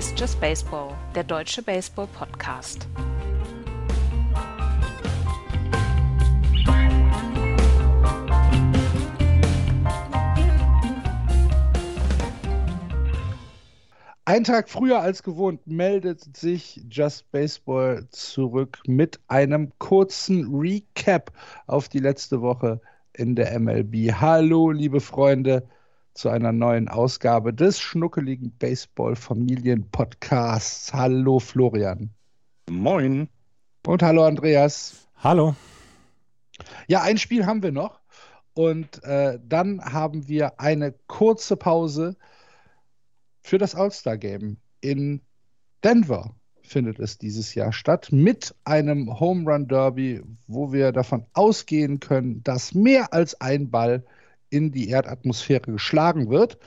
Ist Just Baseball, der deutsche Baseball-Podcast. Ein Tag früher als gewohnt meldet sich Just Baseball zurück mit einem kurzen Recap auf die letzte Woche in der MLB. Hallo, liebe Freunde, zu einer neuen Ausgabe des schnuckeligen Baseball-Familien-Podcasts. Hallo, Florian. Moin. Und hallo, Andreas. Hallo. Ja, ein Spiel haben wir noch. Und äh, dann haben wir eine kurze Pause für das All-Star-Game in Denver findet es dieses Jahr statt mit einem Home Run Derby, wo wir davon ausgehen können, dass mehr als ein Ball in die Erdatmosphäre geschlagen wird.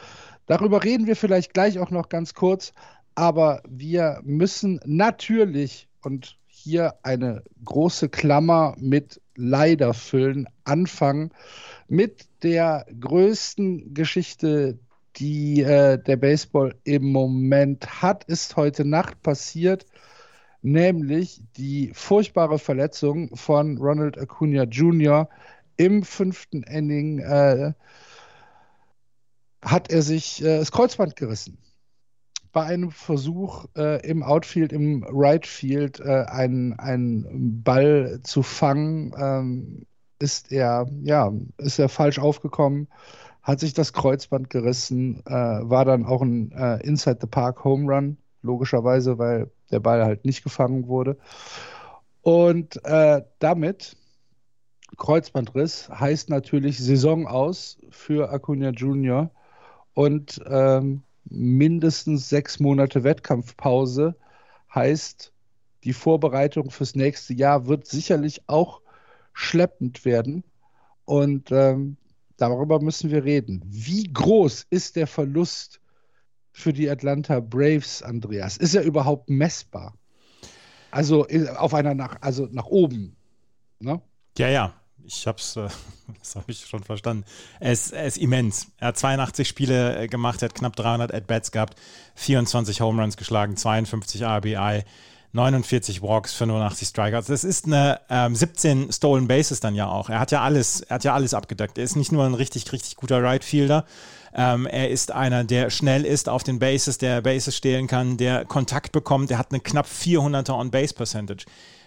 Darüber reden wir vielleicht gleich auch noch ganz kurz, aber wir müssen natürlich und hier eine große Klammer mit leider füllen, anfangen mit der größten Geschichte die äh, der Baseball im Moment hat, ist heute Nacht passiert, nämlich die furchtbare Verletzung von Ronald Acuna Jr. im fünften Inning äh, hat er sich äh, das Kreuzband gerissen. Bei einem Versuch äh, im Outfield, im Right Field äh, einen, einen Ball zu fangen, ähm, ist er, ja, ist er falsch aufgekommen hat sich das Kreuzband gerissen, äh, war dann auch ein äh, Inside the Park Home Run, logischerweise, weil der Ball halt nicht gefangen wurde. Und damit Kreuzbandriss heißt natürlich Saison aus für Acuna Junior und ähm, mindestens sechs Monate Wettkampfpause heißt, die Vorbereitung fürs nächste Jahr wird sicherlich auch schleppend werden. Und ähm, darüber müssen wir reden. Wie groß ist der Verlust für die Atlanta Braves, Andreas? Ist er überhaupt messbar? Also äh, auf einer nach, also nach oben. Ne? Ja, ja. Ich hab's, äh, das habe ich schon verstanden. Er ist, er ist immens. Er hat 82 Spiele äh, gemacht, er hat knapp 300 At-Bats gehabt, 24 Home Runs geschlagen, 52 RBI. 49 Walks, 85 Strikeouts. Das ist eine ähm, 17 Stolen Bases dann ja auch. Er hat ja alles, er hat ja alles abgedeckt. Er ist nicht nur ein richtig, richtig guter Right Fielder. Ähm, er ist einer, der schnell ist auf den Bases, der Bases stehlen kann, der Kontakt bekommt. Er hat eine knapp 400er On-Base-Percentage.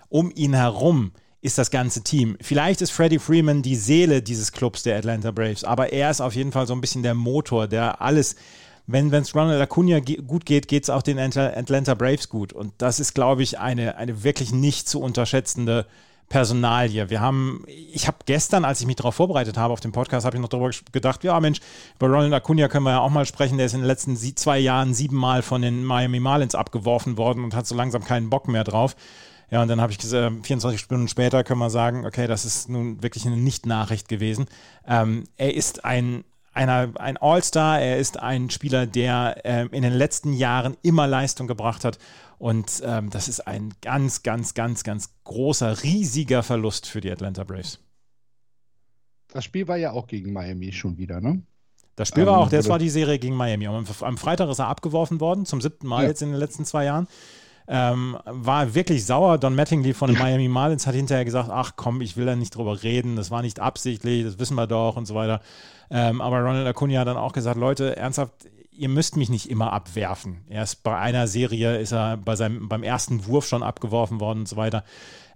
Um ihn herum ist das ganze Team. Vielleicht ist Freddie Freeman die Seele dieses Clubs der Atlanta Braves, aber er ist auf jeden Fall so ein bisschen der Motor, der alles wenn es Ronald Acuna gut geht, geht es auch den Atlanta Braves gut. Und das ist, glaube ich, eine, eine wirklich nicht zu unterschätzende Personalie. Wir haben, ich habe gestern, als ich mich darauf vorbereitet habe auf den Podcast, habe ich noch darüber gedacht, ja Mensch, über Ronald Acuna können wir ja auch mal sprechen. Der ist in den letzten zwei Jahren siebenmal von den Miami Marlins abgeworfen worden und hat so langsam keinen Bock mehr drauf. Ja, und dann habe ich gesagt, 24 Stunden später können wir sagen, okay, das ist nun wirklich eine Nicht-Nachricht gewesen. Ähm, er ist ein, einer, ein All-Star, er ist ein Spieler, der ähm, in den letzten Jahren immer Leistung gebracht hat. Und ähm, das ist ein ganz, ganz, ganz, ganz großer, riesiger Verlust für die Atlanta Braves. Das Spiel war ja auch gegen Miami schon wieder, ne? Das Spiel war auch, das war die Serie gegen Miami. Am, am Freitag ist er abgeworfen worden, zum siebten Mal ja. jetzt in den letzten zwei Jahren. Ähm, war wirklich sauer. Don Mattingly von den Miami Marlins hat hinterher gesagt, ach komm, ich will da nicht drüber reden, das war nicht absichtlich, das wissen wir doch und so weiter. Ähm, aber Ronald Acuna hat dann auch gesagt, Leute, ernsthaft, ihr müsst mich nicht immer abwerfen. Erst bei einer Serie ist er bei seinem, beim ersten Wurf schon abgeworfen worden und so weiter.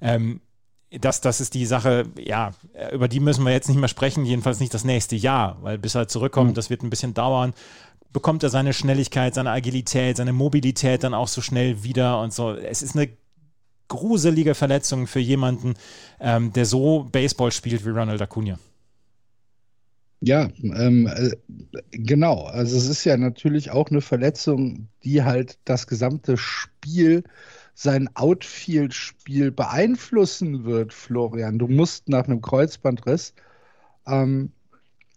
Ähm, das, das ist die Sache, ja, über die müssen wir jetzt nicht mehr sprechen, jedenfalls nicht das nächste Jahr, weil bis er zurückkommt, mhm. das wird ein bisschen dauern bekommt er seine Schnelligkeit, seine Agilität, seine Mobilität dann auch so schnell wieder und so. Es ist eine gruselige Verletzung für jemanden, ähm, der so Baseball spielt wie Ronald Acuna. Ja, ähm, äh, genau. Also es ist ja natürlich auch eine Verletzung, die halt das gesamte Spiel, sein Outfield-Spiel beeinflussen wird, Florian. Du musst nach einem Kreuzbandriss ähm,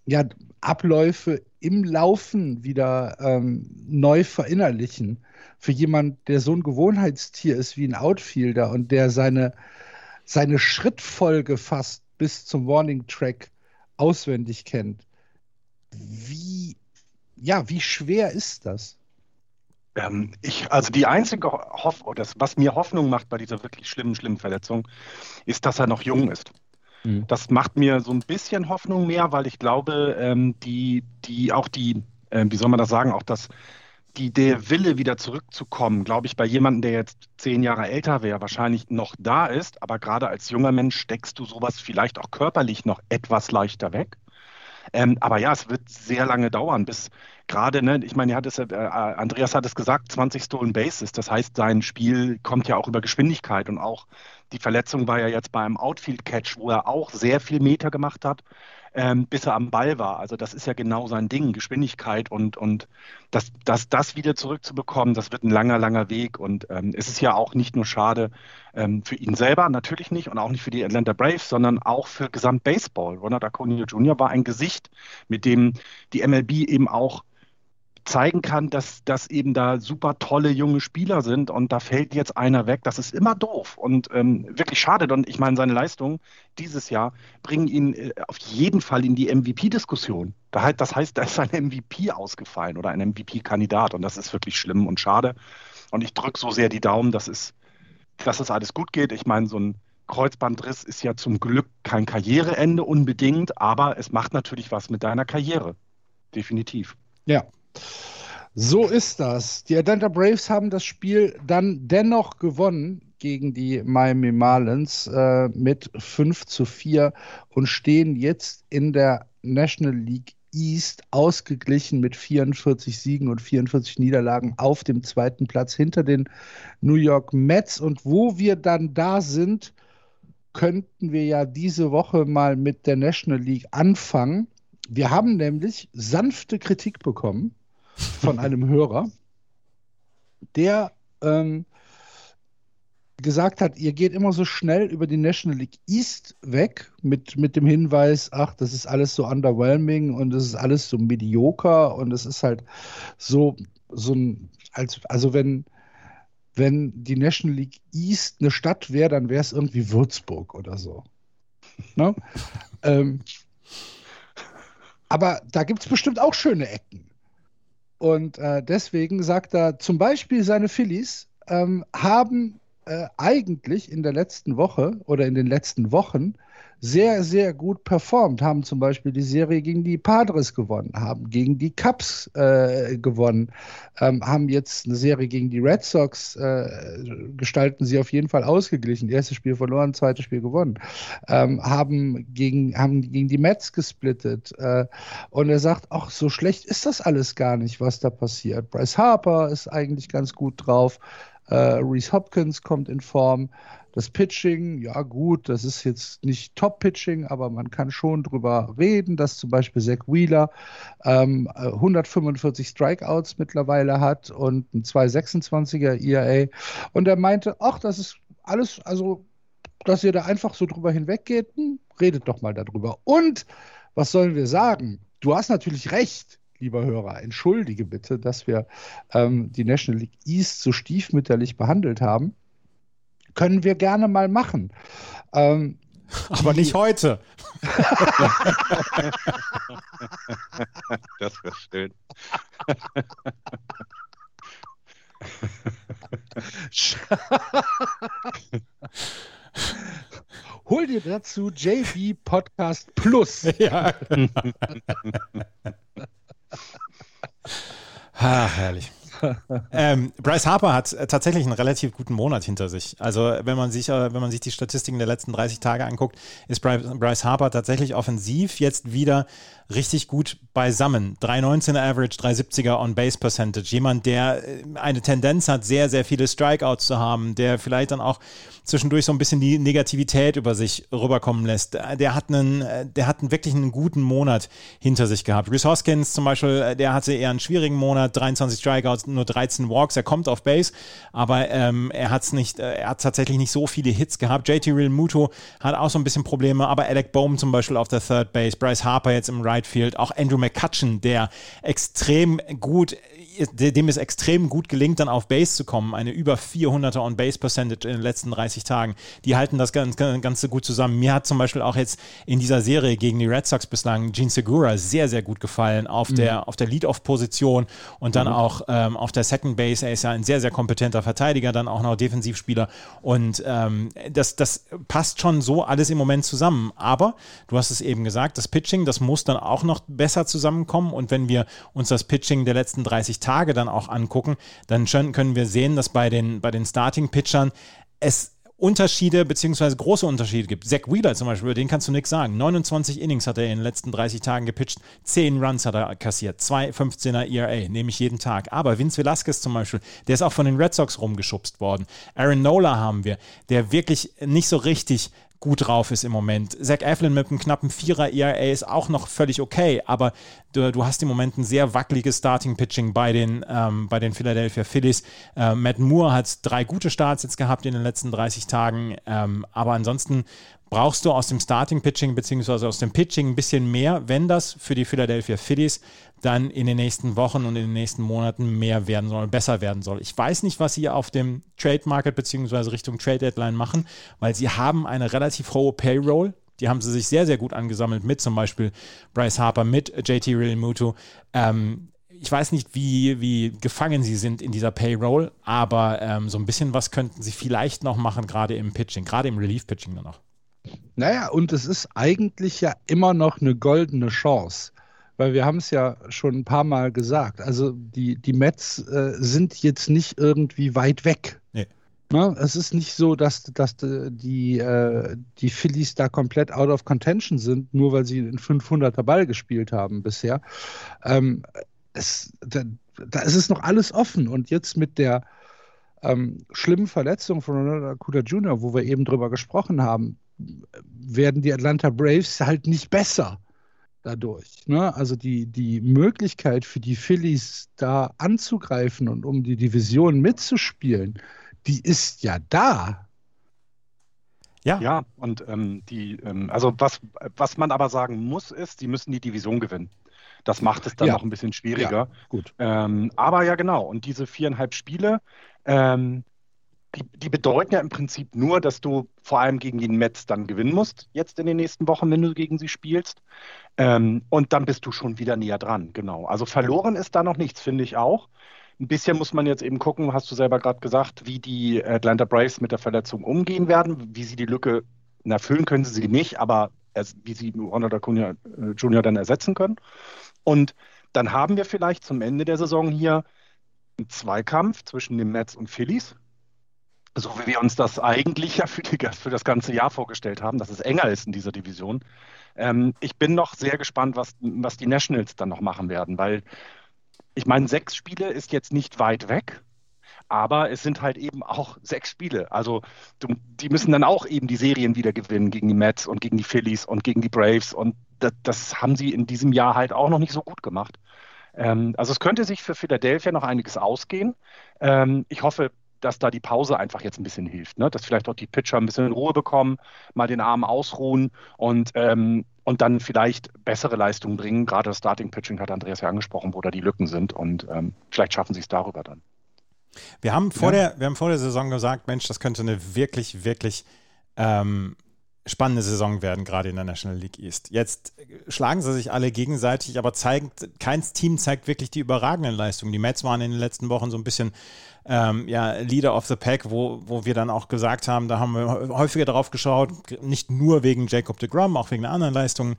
ja Abläufe im Laufen wieder ähm, neu verinnerlichen. Für jemanden, der so ein Gewohnheitstier ist wie ein Outfielder und der seine, seine Schrittfolge fast bis zum Warning Track auswendig kennt. Wie, ja, wie schwer ist das? Ähm, ich, also die einzige Hoffnung, was mir Hoffnung macht bei dieser wirklich schlimmen, schlimmen Verletzung, ist, dass er noch jung ist. Mhm. Das macht mir so ein bisschen Hoffnung mehr, weil ich glaube, ähm, die, die auch die, äh, wie soll man das sagen, auch das, die, der Wille wieder zurückzukommen, glaube ich, bei jemandem, der jetzt zehn Jahre älter wäre, wahrscheinlich noch da ist. Aber gerade als junger Mensch steckst du sowas vielleicht auch körperlich noch etwas leichter weg. Ähm, aber ja, es wird sehr lange dauern, bis gerade, ne, ich meine, hat es, äh, Andreas hat es gesagt, 20 Stolen Bases. Das heißt, sein Spiel kommt ja auch über Geschwindigkeit und auch die Verletzung war ja jetzt beim Outfield-Catch, wo er auch sehr viel Meter gemacht hat ähm, bis er am Ball war. Also das ist ja genau sein Ding, Geschwindigkeit und, und das, das, das wieder zurückzubekommen, das wird ein langer, langer Weg. Und ähm, es ist ja auch nicht nur schade ähm, für ihn selber, natürlich nicht, und auch nicht für die Atlanta Braves, sondern auch für Gesamt Baseball. Ronald Acuna Jr. war ein Gesicht, mit dem die MLB eben auch zeigen kann, dass, dass eben da super tolle junge Spieler sind und da fällt jetzt einer weg. Das ist immer doof und ähm, wirklich schade. Und ich meine, seine Leistungen dieses Jahr bringen ihn äh, auf jeden Fall in die MVP-Diskussion. Das heißt, da ist ein MVP ausgefallen oder ein MVP-Kandidat und das ist wirklich schlimm und schade. Und ich drücke so sehr die Daumen, dass es, dass es alles gut geht. Ich meine, so ein Kreuzbandriss ist ja zum Glück kein Karriereende unbedingt, aber es macht natürlich was mit deiner Karriere. Definitiv. Ja, so ist das. Die Atlanta Braves haben das Spiel dann dennoch gewonnen gegen die Miami Marlins äh, mit 5 zu 4 und stehen jetzt in der National League East ausgeglichen mit 44 Siegen und 44 Niederlagen auf dem zweiten Platz hinter den New York Mets. Und wo wir dann da sind, könnten wir ja diese Woche mal mit der National League anfangen. Wir haben nämlich sanfte Kritik bekommen von einem Hörer, der ähm, gesagt hat, ihr geht immer so schnell über die National League East weg mit, mit dem Hinweis, ach, das ist alles so underwhelming und es ist alles so medioker und es ist halt so, so ein, als, also wenn, wenn die National League East eine Stadt wäre, dann wäre es irgendwie Würzburg oder so. Ne? ähm, aber da gibt es bestimmt auch schöne Ecken. Und äh, deswegen sagt er zum Beispiel, seine Phillies ähm, haben äh, eigentlich in der letzten Woche oder in den letzten Wochen sehr, sehr gut performt, haben zum Beispiel die Serie gegen die Padres gewonnen, haben gegen die Cubs äh, gewonnen, ähm, haben jetzt eine Serie gegen die Red Sox, äh, gestalten sie auf jeden Fall ausgeglichen. Erstes Spiel verloren, zweites Spiel gewonnen, ähm, haben, gegen, haben gegen die Mets gesplittet. Äh, und er sagt, ach, so schlecht ist das alles gar nicht, was da passiert. Bryce Harper ist eigentlich ganz gut drauf. Äh, Reese Hopkins kommt in Form. Das Pitching, ja gut, das ist jetzt nicht Top-Pitching, aber man kann schon drüber reden, dass zum Beispiel Zach Wheeler ähm, 145 Strikeouts mittlerweile hat und ein 226er ERA. Und er meinte, ach, das ist alles, also, dass ihr da einfach so drüber hinweggeht, hm, redet doch mal darüber. Und was sollen wir sagen? Du hast natürlich recht lieber Hörer, entschuldige bitte, dass wir ähm, die National League East so stiefmütterlich behandelt haben können wir gerne mal machen. Ähm, aber nicht heute. das wäre schön. Hol dir dazu JB Podcast Plus. Ja. Ach, herrlich ähm, Bryce Harper hat äh, tatsächlich einen relativ guten Monat hinter sich. Also wenn man sich, äh, wenn man sich die Statistiken der letzten 30 Tage anguckt, ist Bryce Harper tatsächlich offensiv jetzt wieder richtig gut beisammen. 3,19er Average, 3,70er On-Base Percentage. Jemand, der äh, eine Tendenz hat, sehr, sehr viele Strikeouts zu haben, der vielleicht dann auch zwischendurch so ein bisschen die Negativität über sich rüberkommen lässt. Der hat einen, der hat einen wirklich einen guten Monat hinter sich gehabt. Rhys Hoskins zum Beispiel, der hatte eher einen schwierigen Monat, 23 Strikeouts, nur 13 Walks. Er kommt auf Base, aber ähm, er hat nicht, er hat tatsächlich nicht so viele Hits gehabt. JT Real Muto hat auch so ein bisschen Probleme, aber Alec Bohm zum Beispiel auf der Third Base, Bryce Harper jetzt im Right Right Field. Auch Andrew McCutcheon, der extrem gut dem es extrem gut gelingt, dann auf Base zu kommen. Eine über 400er On-Base-Percentage in den letzten 30 Tagen. Die halten das Ganze, Ganze gut zusammen. Mir hat zum Beispiel auch jetzt in dieser Serie gegen die Red Sox bislang Gene Segura sehr, sehr gut gefallen auf mhm. der, auf der Lead-Off-Position und dann mhm. auch ähm, auf der Second Base. Er ist ja ein sehr, sehr kompetenter Verteidiger, dann auch noch Defensivspieler. Und ähm, das, das passt schon so alles im Moment zusammen. Aber du hast es eben gesagt, das Pitching, das muss dann auch noch besser zusammenkommen. Und wenn wir uns das Pitching der letzten 30 Tage dann auch angucken, dann können wir sehen, dass bei den, bei den Starting-Pitchern es Unterschiede beziehungsweise große Unterschiede gibt. Zach Wheeler zum Beispiel, den kannst du nichts sagen. 29 Innings hat er in den letzten 30 Tagen gepitcht, 10 Runs hat er kassiert, 2 15er ERA, nehme ich jeden Tag. Aber Vince Velasquez zum Beispiel, der ist auch von den Red Sox rumgeschubst worden. Aaron Nola haben wir, der wirklich nicht so richtig gut drauf ist im Moment. Zach Eflin mit einem knappen Vierer ERA ist auch noch völlig okay, aber du, du hast im Moment ein sehr wackeliges Starting-Pitching bei, den ähm, bei den Philadelphia Phillies. Äh, Matt Moore hat drei gute Starts jetzt gehabt in den letzten 30 Tagen, ähm, aber ansonsten brauchst du aus dem Starting-Pitching beziehungsweise aus dem Pitching ein bisschen mehr, wenn das für die Philadelphia Phillies dann in den nächsten Wochen und in den nächsten Monaten mehr werden soll, besser werden soll. Ich weiß nicht, was sie auf dem Trade Market beziehungsweise Richtung Trade Deadline machen, weil sie haben eine relativ hohe Payroll. Die haben sie sich sehr, sehr gut angesammelt mit zum Beispiel Bryce Harper, mit JT Realmuto. Ähm, ich weiß nicht, wie, wie gefangen sie sind in dieser Payroll, aber ähm, so ein bisschen was könnten sie vielleicht noch machen, gerade im Pitching, gerade im Relief-Pitching nur noch. Naja, und es ist eigentlich ja immer noch eine goldene Chance weil wir haben es ja schon ein paar Mal gesagt. Also die, die Mets äh, sind jetzt nicht irgendwie weit weg. Nee. Ne? Es ist nicht so, dass, dass die, äh, die Phillies da komplett out of contention sind, nur weil sie einen 500er Ball gespielt haben bisher. Ähm, es, da, da ist es noch alles offen. Und jetzt mit der ähm, schlimmen Verletzung von Ronald Acuda Jr., wo wir eben drüber gesprochen haben, werden die Atlanta Braves halt nicht besser dadurch. Ne? Also die, die Möglichkeit für die Phillies da anzugreifen und um die Division mitzuspielen, die ist ja da. Ja. Ja, und ähm, die, ähm, also was, was man aber sagen muss, ist, sie müssen die Division gewinnen. Das macht es dann ja. noch ein bisschen schwieriger. Ja, gut. Ähm, aber ja, genau. Und diese viereinhalb Spiele, ähm, die, die, bedeuten ja im Prinzip nur, dass du vor allem gegen die Mets dann gewinnen musst, jetzt in den nächsten Wochen, wenn du gegen sie spielst. Ähm, und dann bist du schon wieder näher dran, genau. Also verloren ist da noch nichts, finde ich auch. Ein bisschen muss man jetzt eben gucken, hast du selber gerade gesagt, wie die Atlanta Braves mit der Verletzung umgehen werden, wie sie die Lücke erfüllen können sie sie nicht, aber wie sie Ronald Acuna äh, Jr. dann ersetzen können. Und dann haben wir vielleicht zum Ende der Saison hier einen Zweikampf zwischen den Mets und Phillies so wie wir uns das eigentlich ja für, die, für, das ganze Jahr vorgestellt haben, dass es enger ist in dieser Division. Ähm, ich bin noch sehr gespannt, was, was die Nationals dann noch machen werden, weil ich meine, sechs Spiele ist jetzt nicht weit weg, aber es sind halt eben auch sechs Spiele. Also du, die müssen dann auch eben die Serien wieder gewinnen gegen die Mets und gegen die Phillies und gegen die Braves und das, das haben sie in diesem Jahr halt auch noch nicht so gut gemacht. Ähm, also es könnte sich für Philadelphia noch einiges ausgehen. Ähm, ich hoffe, dass da die Pause einfach jetzt ein bisschen hilft. Ne? Dass vielleicht auch die Pitcher ein bisschen Ruhe bekommen, mal den Arm ausruhen und, ähm, und dann vielleicht bessere Leistungen bringen. Gerade das Starting Pitching hat Andreas ja angesprochen, wo da die Lücken sind und ähm, vielleicht schaffen sie es darüber dann. Wir haben, vor ja. der, wir haben vor der Saison gesagt, Mensch, das könnte eine wirklich, wirklich ähm, spannende Saison werden, gerade in der National League East. Jetzt schlagen sie sich alle gegenseitig, aber zeigt, kein Team zeigt wirklich die überragenden Leistungen. Die Mets waren in den letzten Wochen so ein bisschen ähm, ja, Leader of the Pack, wo, wo wir dann auch gesagt haben, da haben wir häufiger drauf geschaut, nicht nur wegen Jacob de Grom, auch wegen der anderen Leistungen.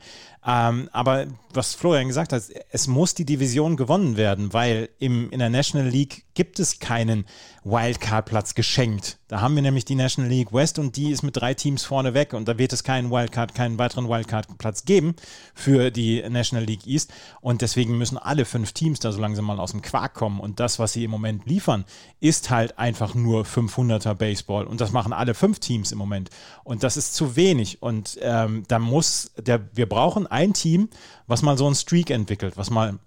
Ähm, aber was Florian gesagt hat, es muss die Division gewonnen werden, weil im, in der National League gibt es keinen Wildcard-Platz geschenkt. Da haben wir nämlich die National League West und die ist mit drei Teams vorne weg und da wird es keinen Wildcard, keinen weiteren Wildcard-Platz geben für die National League East und deswegen müssen alle fünf Teams da so langsam mal aus dem Quark kommen und das, was sie im Moment liefern, ist halt einfach nur 500er Baseball und das machen alle fünf Teams im Moment und das ist zu wenig und ähm, da muss der, wir brauchen ein Team, was mal so einen Streak entwickelt, was mal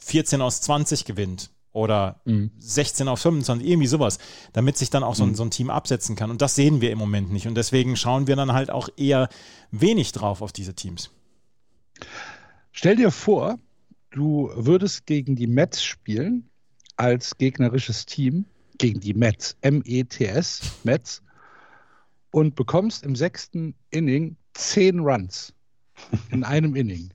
14 aus 20 gewinnt oder mhm. 16 auf 25, irgendwie sowas, damit sich dann auch so mhm. so ein Team absetzen kann. Und das sehen wir im Moment nicht. Und deswegen schauen wir dann halt auch eher wenig drauf auf diese Teams. Stell dir vor, du würdest gegen die Mets spielen als gegnerisches Team, gegen die Mets, M-E-T-S, Mets, und bekommst im sechsten Inning zehn Runs in einem Inning.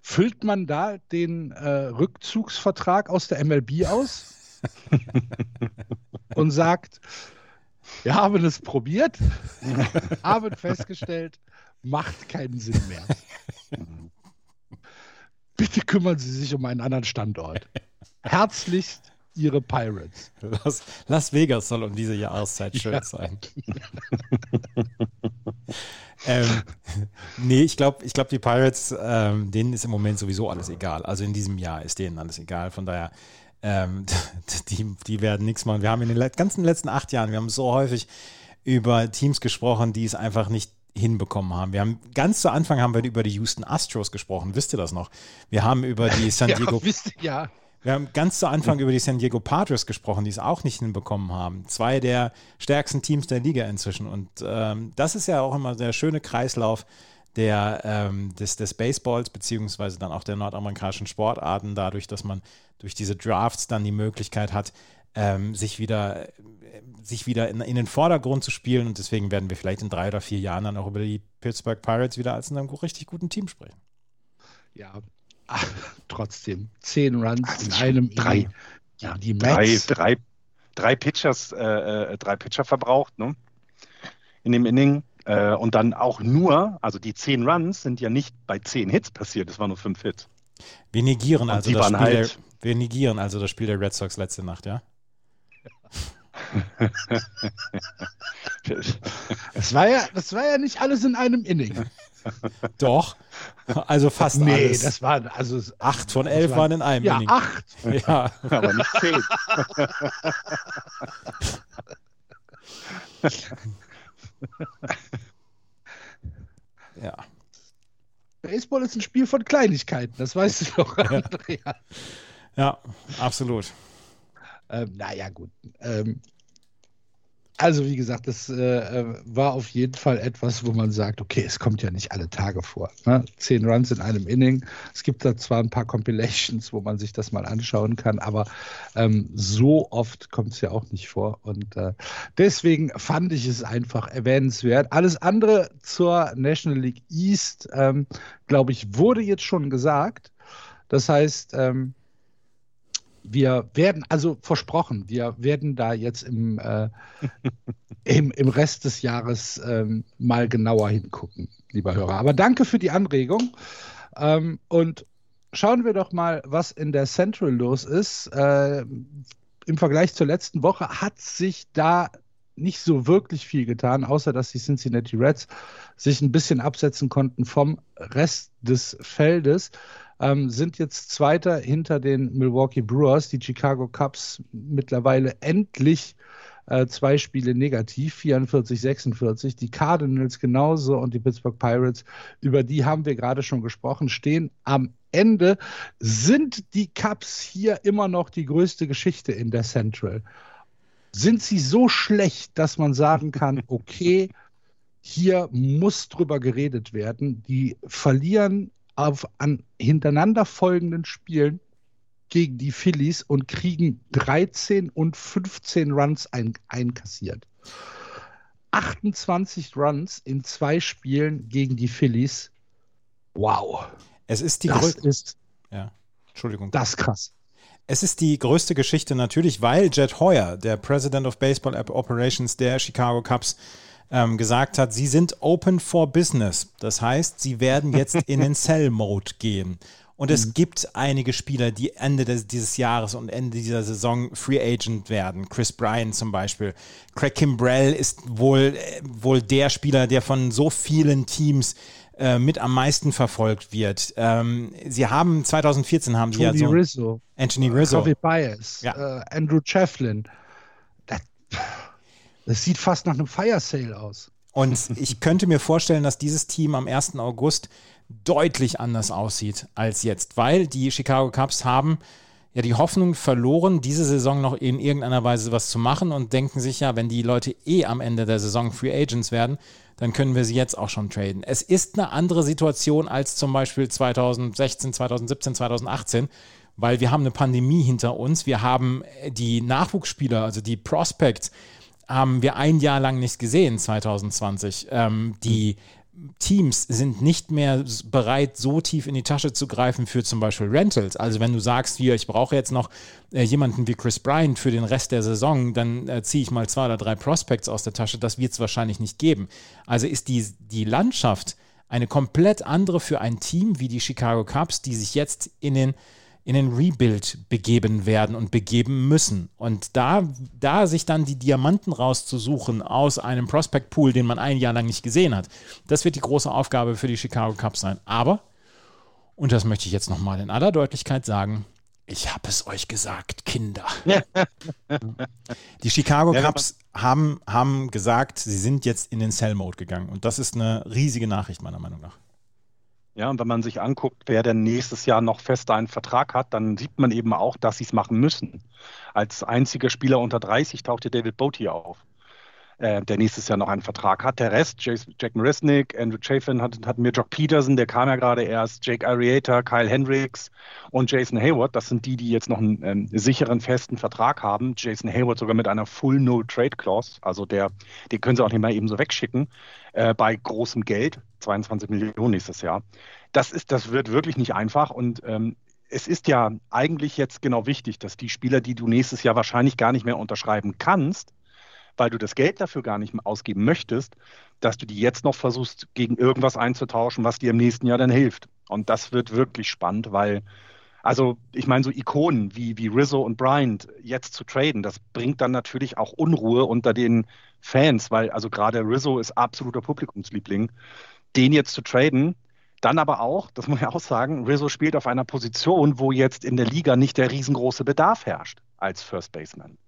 Füllt man da den äh, Rückzugsvertrag aus der MLB aus und sagt, wir haben es probiert, haben festgestellt, macht keinen Sinn mehr. Bitte kümmern Sie sich um einen anderen Standort. Herzlichst Ihre Pirates. Las, Las Vegas soll um diese Jahreszeit schön ja. sein. ähm, nee, ich glaube, ich glaub, die Pirates, ähm, denen ist im Moment sowieso alles egal. Also in diesem Jahr ist denen alles egal. Von daher, ähm, die, die werden nichts machen. Wir haben in den ganzen letzten acht Jahren, wir haben so häufig über Teams gesprochen, die es einfach nicht hinbekommen haben. Wir haben ganz zu Anfang haben wir über die Houston Astros gesprochen. Wisst ihr das noch? Wir haben über die San Diego. ja, wisst, ja. Wir haben ganz zu Anfang über die San Diego Padres gesprochen, die es auch nicht hinbekommen haben. Zwei der stärksten Teams der Liga inzwischen. Und ähm, das ist ja auch immer der schöne Kreislauf der, ähm, des, des Baseballs, beziehungsweise dann auch der nordamerikanischen Sportarten, dadurch, dass man durch diese Drafts dann die Möglichkeit hat, ähm, sich wieder, sich wieder in, in, den Vordergrund zu spielen. Und deswegen werden wir vielleicht in drei oder vier Jahren dann auch über die Pittsburgh Pirates wieder als einem richtig guten Team sprechen. Ja, Ach, trotzdem, zehn Runs also in einem drei, Inning. Ja, die Mets. Drei, drei, drei Pitchers, äh, äh, drei Pitcher verbraucht, ne? In dem Inning. Äh, und dann auch nur, also die zehn Runs sind ja nicht bei zehn Hits passiert, es waren nur fünf Hits. Wir negieren, also das, Spiel halt der, wir negieren also das Spiel der Red Sox letzte Nacht, ja? das, war ja, das war ja nicht alles in einem Inning. Doch, also fast nee, alles. Nee, das waren also acht von elf waren, waren, in einem ja, Inning. Acht. Ja, aber nicht zehn. ja. Baseball ist ein Spiel von Kleinigkeiten, das weißt du doch, Andrea. Ja, absolut. Ähm, naja, gut. Ähm, also wie gesagt, das äh, äh, war auf jeden Fall etwas, wo man sagt, okay, es kommt ja nicht alle Tage vor. Ne? Zehn Runs in einem Inning. Es gibt da zwar ein paar Compilations, wo man sich das mal anschauen kann, aber ähm, so oft kommt es ja auch nicht vor. Und äh, deswegen fand ich es einfach erwähnenswert. Alles andere zur National League East, ähm, glaube ich, wurde jetzt schon gesagt. Das heißt, ähm, wir werden, also versprochen, wir werden da jetzt im, äh, im, im, Rest des Jahres ähm, mal genauer hingucken, lieber Hörer. Aber danke für die Anregung. Ähm, und schauen wir doch mal, was in der Central los ist. Äh, Im Vergleich zur letzten Woche hat sich da nicht so wirklich viel getan, außer dass die Cincinnati Reds sich ein bisschen absetzen konnten vom Rest des Feldes ähm, sind jetzt Zweiter hinter den Milwaukee Brewers. Die Chicago Cubs mittlerweile endlich äh, zwei Spiele negativ, 44, 46. Die Cardinals genauso und die Pittsburgh Pirates, über die haben wir gerade schon gesprochen, stehen am Ende. Sind die Cubs hier immer noch die größte Geschichte in der Central? Sind sie so schlecht, dass man sagen kann, okay, hier muss drüber geredet werden. Die verlieren auf, an hintereinander folgenden Spielen gegen die Phillies und kriegen 13 und 15 Runs ein, einkassiert. 28 Runs in zwei Spielen gegen die Phillies. Wow. Es ist die das ist ja, Entschuldigung. Das ist krass. Es ist die größte Geschichte natürlich, weil Jet Hoyer, der President of Baseball Operations der Chicago Cubs, ähm, gesagt hat, sie sind open for business. Das heißt, sie werden jetzt in den Sell-Mode gehen. Und es mhm. gibt einige Spieler, die Ende des, dieses Jahres und Ende dieser Saison Free Agent werden. Chris Bryan zum Beispiel. Craig Kimbrell ist wohl, äh, wohl der Spieler, der von so vielen Teams äh, mit am meisten verfolgt wird. Ähm, sie haben 2014 haben sie ja so Rizzo, Anthony Rizzo, Javi Baez, ja. äh, Andrew Cheflin. Das, das sieht fast nach einem Fire Sale aus. Und ich könnte mir vorstellen, dass dieses Team am 1. August deutlich anders aussieht als jetzt, weil die Chicago Cubs haben ja die Hoffnung verloren, diese Saison noch in irgendeiner Weise was zu machen und denken sich ja, wenn die Leute eh am Ende der Saison Free Agents werden, dann können wir sie jetzt auch schon traden. Es ist eine andere Situation als zum Beispiel 2016, 2017, 2018, weil wir haben eine Pandemie hinter uns. Wir haben die Nachwuchsspieler, also die Prospects, haben wir ein Jahr lang nicht gesehen, 2020. Ähm, die Teams sind nicht mehr bereit, so tief in die Tasche zu greifen für zum Beispiel Rentals. Also wenn du sagst, hier, ich brauche jetzt noch äh, jemanden wie Chris Bryant für den Rest der Saison, dann äh, ziehe ich mal zwei oder drei Prospects aus der Tasche. Das wird es wahrscheinlich nicht geben. Also ist die, die Landschaft eine komplett andere für ein Team wie die Chicago Cubs, die sich jetzt in den in den Rebuild begeben werden und begeben müssen. Und da, da sich dann die Diamanten rauszusuchen aus einem Prospect Pool, den man ein Jahr lang nicht gesehen hat, das wird die große Aufgabe für die Chicago Cubs sein. Aber, und das möchte ich jetzt nochmal in aller Deutlichkeit sagen, ich habe es euch gesagt, Kinder. die Chicago Cubs haben, haben gesagt, sie sind jetzt in den Sell-Mode gegangen. Und das ist eine riesige Nachricht, meiner Meinung nach. Ja, und wenn man sich anguckt, wer denn nächstes Jahr noch fest einen Vertrag hat, dann sieht man eben auch, dass sie es machen müssen. Als einziger Spieler unter 30 tauchte David Boaty auf, äh, der nächstes Jahr noch einen Vertrag hat. Der Rest, Jack Marisnik, Andrew Chafin, hat, hatten wir Jock Peterson, der kam ja gerade erst, Jake Arrieta, Kyle Hendricks und Jason Hayward. Das sind die, die jetzt noch einen ähm, sicheren, festen Vertrag haben. Jason Hayward sogar mit einer Full No Trade Clause, also der, den können sie auch nicht mal eben so wegschicken äh, bei großem Geld, 22 Millionen nächstes Jahr. Das, ist, das wird wirklich nicht einfach und ähm, es ist ja eigentlich jetzt genau wichtig, dass die Spieler, die du nächstes Jahr wahrscheinlich gar nicht mehr unterschreiben kannst, weil du das Geld dafür gar nicht mehr ausgeben möchtest, dass du die jetzt noch versuchst, gegen irgendwas einzutauschen, was dir im nächsten Jahr dann hilft. Und das wird wirklich spannend, weil, also ich meine, so Ikonen wie, wie Rizzo und Bryant jetzt zu traden, das bringt dann natürlich auch Unruhe unter den Fans, weil also gerade Rizzo ist absoluter Publikumsliebling. Den jetzt zu traden, dann aber auch, das muss man ja auch sagen, Rizzo spielt auf einer Position, wo jetzt in der Liga nicht der riesengroße Bedarf herrscht als First Baseman.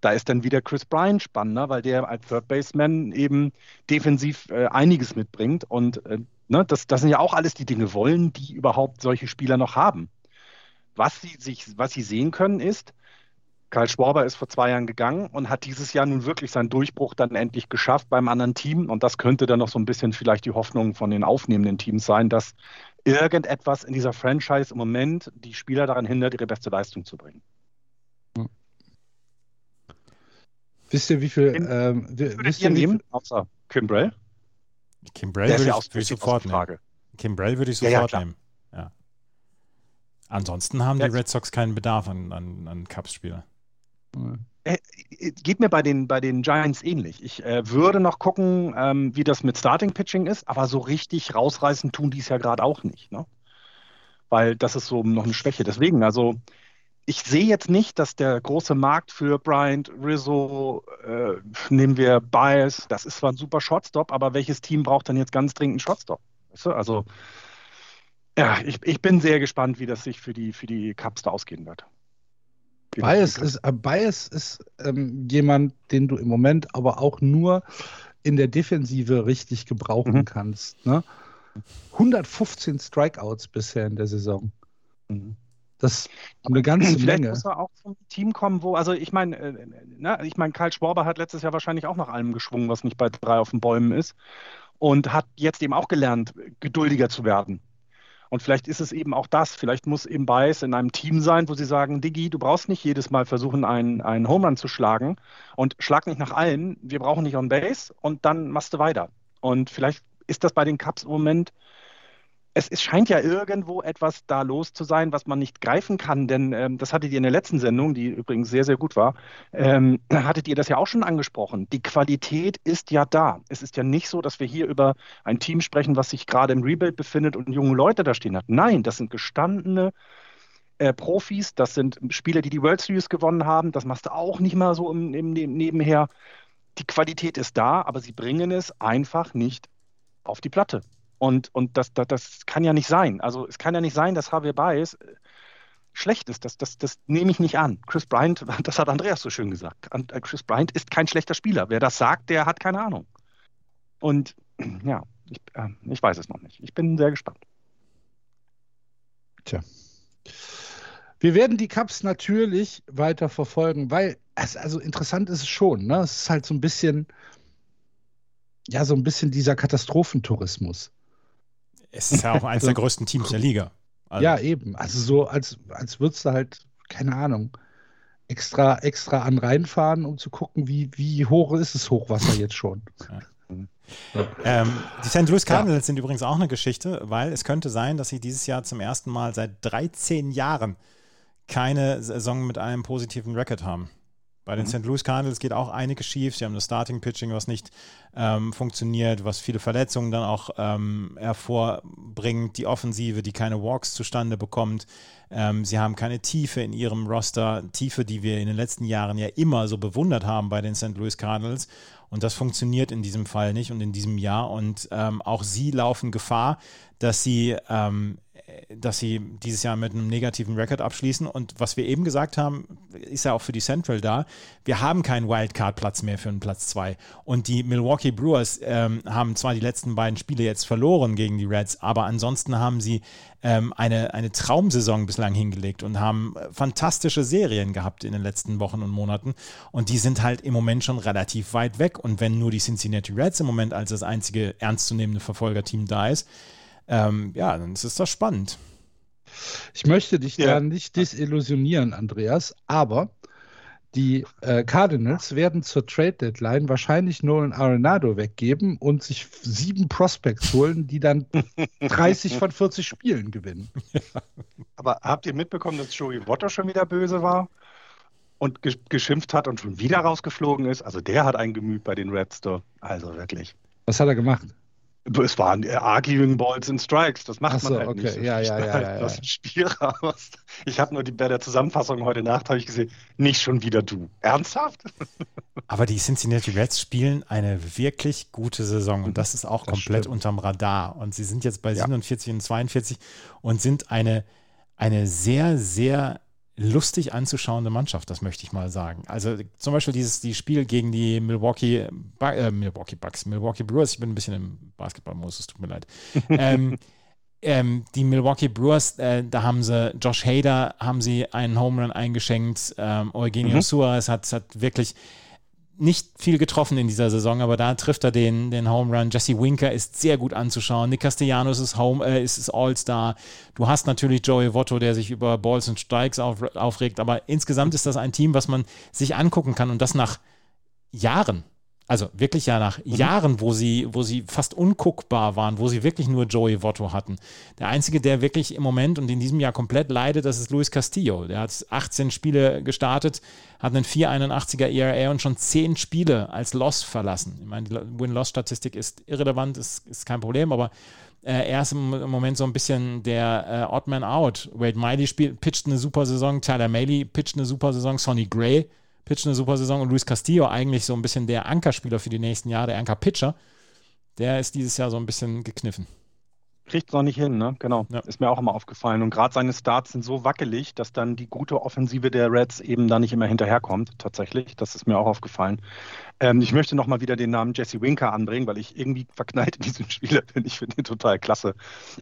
Da ist dann wieder Chris Bryant spannender, weil der als Third Baseman eben defensiv äh, einiges mitbringt. Und äh, ne, das, das sind ja auch alles die Dinge wollen, die überhaupt solche Spieler noch haben. Was sie, sich, was sie sehen können, ist, Karl Schwarber ist vor zwei Jahren gegangen und hat dieses Jahr nun wirklich seinen Durchbruch dann endlich geschafft beim anderen Team. Und das könnte dann noch so ein bisschen vielleicht die Hoffnung von den aufnehmenden Teams sein, dass irgendetwas in dieser Franchise im Moment die Spieler daran hindert, ihre beste Leistung zu bringen. Wisst ihr, wie viel. Ähm, wisst ihr, nehmen, außer Kimbrell? Kimbrell würde, ich, würde ich sofort nehmen. Kimbrell würde ich sofort ja, ja, nehmen. Ja. Ansonsten haben die Red Sox keinen Bedarf an, an, an Cups-Spieler. Äh, geht mir bei den, bei den Giants ähnlich. Ich äh, würde noch gucken, ähm, wie das mit Starting Pitching ist, aber so richtig rausreißen tun die es ja gerade auch nicht. Ne? Weil das ist so noch eine Schwäche. Deswegen, also ich sehe jetzt nicht, dass der große Markt für Bryant, Rizzo, äh, nehmen wir Bias, das ist zwar ein super Shotstop, aber welches Team braucht dann jetzt ganz dringend einen Shotstop? Weißt du? Also, ja, ich, ich bin sehr gespannt, wie das sich für die, für die Cups da ausgehen wird. Bias ist, äh, Bias ist ähm, jemand, den du im Moment aber auch nur in der Defensive richtig gebrauchen mhm. kannst. Ne? 115 Strikeouts bisher in der Saison. Mhm. Das ist eine ganze Vielleicht Menge. muss er auch zum Team kommen, wo, also ich meine, äh, ne, ich meine, Karl Schwarber hat letztes Jahr wahrscheinlich auch nach allem geschwungen, was nicht bei drei auf den Bäumen ist. Und hat jetzt eben auch gelernt, geduldiger zu werden. Und vielleicht ist es eben auch das. Vielleicht muss eben Bias in einem Team sein, wo sie sagen, Diggi, du brauchst nicht jedes Mal versuchen, einen, einen Home Run zu schlagen und schlag nicht nach allen. Wir brauchen nicht on Base und dann machst du weiter. Und vielleicht ist das bei den Cups im Moment es, es, scheint ja irgendwo etwas da los zu sein, was man nicht greifen kann, denn ähm, das hattet ihr in der letzten Sendung, die übrigens sehr, sehr gut war, ähm, hattet ihr das ja auch schon angesprochen. Die Qualität ist ja da. Es ist ja nicht so, dass wir hier über ein Team sprechen, was sich gerade im Rebuild befindet und junge Leute da stehen hat. Nein, das sind gestandene äh, Profis, das sind Spieler, die die World Series gewonnen haben. Das machst du auch nicht mal so im, im, im Nebenher. Die Qualität ist da, aber sie bringen es einfach nicht auf die Platte. Und, und das, das, das kann ja nicht sein. Also es kann ja nicht sein, dass Javier Baez äh, schlecht ist. Das, das, das nehme ich nicht an. Chris Bryant, das hat Andreas so schön gesagt. Äh, Chris Bryant ist kein schlechter Spieler. Wer das sagt, der hat keine Ahnung. Und ja, ich, äh, ich weiß es noch nicht. Ich bin sehr gespannt. Tja. Wir werden die Cups natürlich weiter verfolgen, weil es, also interessant ist es schon. Ne? Es ist halt so ein bisschen, ja, so ein bisschen dieser Katastrophentourismus. Es ist ja auch eines der größten Teams der Liga. Also. Ja, eben. Also so, als, als würdest du halt, keine Ahnung, extra, extra an reinfahren, um zu gucken, wie, wie hoch ist das Hochwasser jetzt schon. Ja. Ähm, die St. Louis Cardinals ja. sind übrigens auch eine Geschichte, weil es könnte sein, dass sie dieses Jahr zum ersten Mal seit 13 Jahren keine Saison mit einem positiven Record haben. Bei den mhm. St. Louis Cardinals geht auch einiges schief. Sie haben das Starting Pitching, was nicht ähm, funktioniert, was viele Verletzungen dann auch ähm, hervorbringt. Die Offensive, die keine Walks zustande bekommt. Ähm, sie haben keine Tiefe in ihrem Roster. Tiefe, die wir in den letzten Jahren ja immer so bewundert haben bei den St. Louis Cardinals. Und das funktioniert in diesem Fall nicht und in diesem Jahr. Und ähm, auch sie laufen Gefahr, dass sie ähm, dass sie dieses Jahr mit einem negativen Record abschließen. Und was wir eben gesagt haben, ist ja auch für die Central da. Wir haben keinen Wildcard-Platz mehr für einen Platz 2. Und die Milwaukee Brewers ähm, haben zwar die letzten beiden Spiele jetzt verloren gegen die Reds, aber ansonsten haben sie ähm, eine, eine Traumsaison bislang hingelegt und haben fantastische Serien gehabt in den letzten Wochen und Monaten. Und die sind halt im Moment schon relativ weit weg. Und wenn nur die Cincinnati Reds im Moment als das einzige ernstzunehmende Verfolgerteam da ist, ähm, ja, dann ist das spannend. Ich möchte dich ja. da nicht desillusionieren, Andreas, aber die äh, Cardinals werden zur Trade Deadline wahrscheinlich Nolan Arenado weggeben und sich sieben Prospects holen, die dann 30 von 40 Spielen gewinnen. Aber habt ihr mitbekommen, dass Joey Votto schon wieder böse war und geschimpft hat und schon wieder rausgeflogen ist? Also der hat ein Gemüt bei den Reds, also wirklich. Was hat er gemacht? Es waren arguing Balls and Strikes, das macht so, man halt okay. nicht. Ja, ja, ja, halt aus dem Spiel raus. Ich habe nur die, bei der Zusammenfassung heute Nacht habe ich gesehen, nicht schon wieder du. Ernsthaft? Aber die Cincinnati Reds spielen eine wirklich gute Saison und das ist auch das komplett stimmt. unterm Radar. Und sie sind jetzt bei ja. 47 und 42 und sind eine, eine sehr, sehr lustig anzuschauende Mannschaft, das möchte ich mal sagen. Also zum Beispiel dieses die Spiel gegen die Milwaukee, äh, Milwaukee Bucks, Milwaukee Brewers, ich bin ein bisschen im Basketballmodus, tut mir leid. ähm, ähm, die Milwaukee Brewers, äh, da haben sie Josh Hader, haben sie einen Home Run eingeschenkt. Ähm, Eugenio mhm. Suarez hat, hat wirklich nicht viel getroffen in dieser Saison, aber da trifft er den, den Home Run. Jesse Winker ist sehr gut anzuschauen. Nick Castellanos ist, Home, äh, ist, All-Star. Du hast natürlich Joey Votto, der sich über Balls und Strikes auf, aufregt, aber insgesamt ist das ein Team, was man sich angucken kann und das nach Jahren also wirklich ja nach mhm. Jahren, wo sie, wo sie fast unguckbar waren, wo sie wirklich nur Joey Votto hatten. Der einzige, der wirklich im Moment und in diesem Jahr komplett leidet, das ist Luis Castillo. Der hat 18 Spiele gestartet, hat einen 481er ERA und schon 10 Spiele als Loss verlassen. Ich meine, die Win-Loss-Statistik ist irrelevant, ist, ist kein Problem, aber äh, er ist im, im, Moment so ein bisschen der äh, Odd Man Out. Wade Miley spielt, pitcht eine super Saison, Tyler Maley pitcht eine super Saison, Sonny Gray pitcht eine super Saison und Luis Castillo eigentlich so ein bisschen der Ankerspieler für die nächsten Jahre, der Anker-Pitcher, der ist dieses Jahr so ein bisschen gekniffen. Kriegt es noch nicht hin, ne? Genau. Ja. Ist mir auch immer aufgefallen. Und gerade seine Starts sind so wackelig, dass dann die gute Offensive der Reds eben da nicht immer hinterherkommt, tatsächlich. Das ist mir auch aufgefallen. Ähm, ich möchte nochmal wieder den Namen Jesse Winker anbringen, weil ich irgendwie verknallt in diesem Spieler bin. Ich finde ihn total klasse.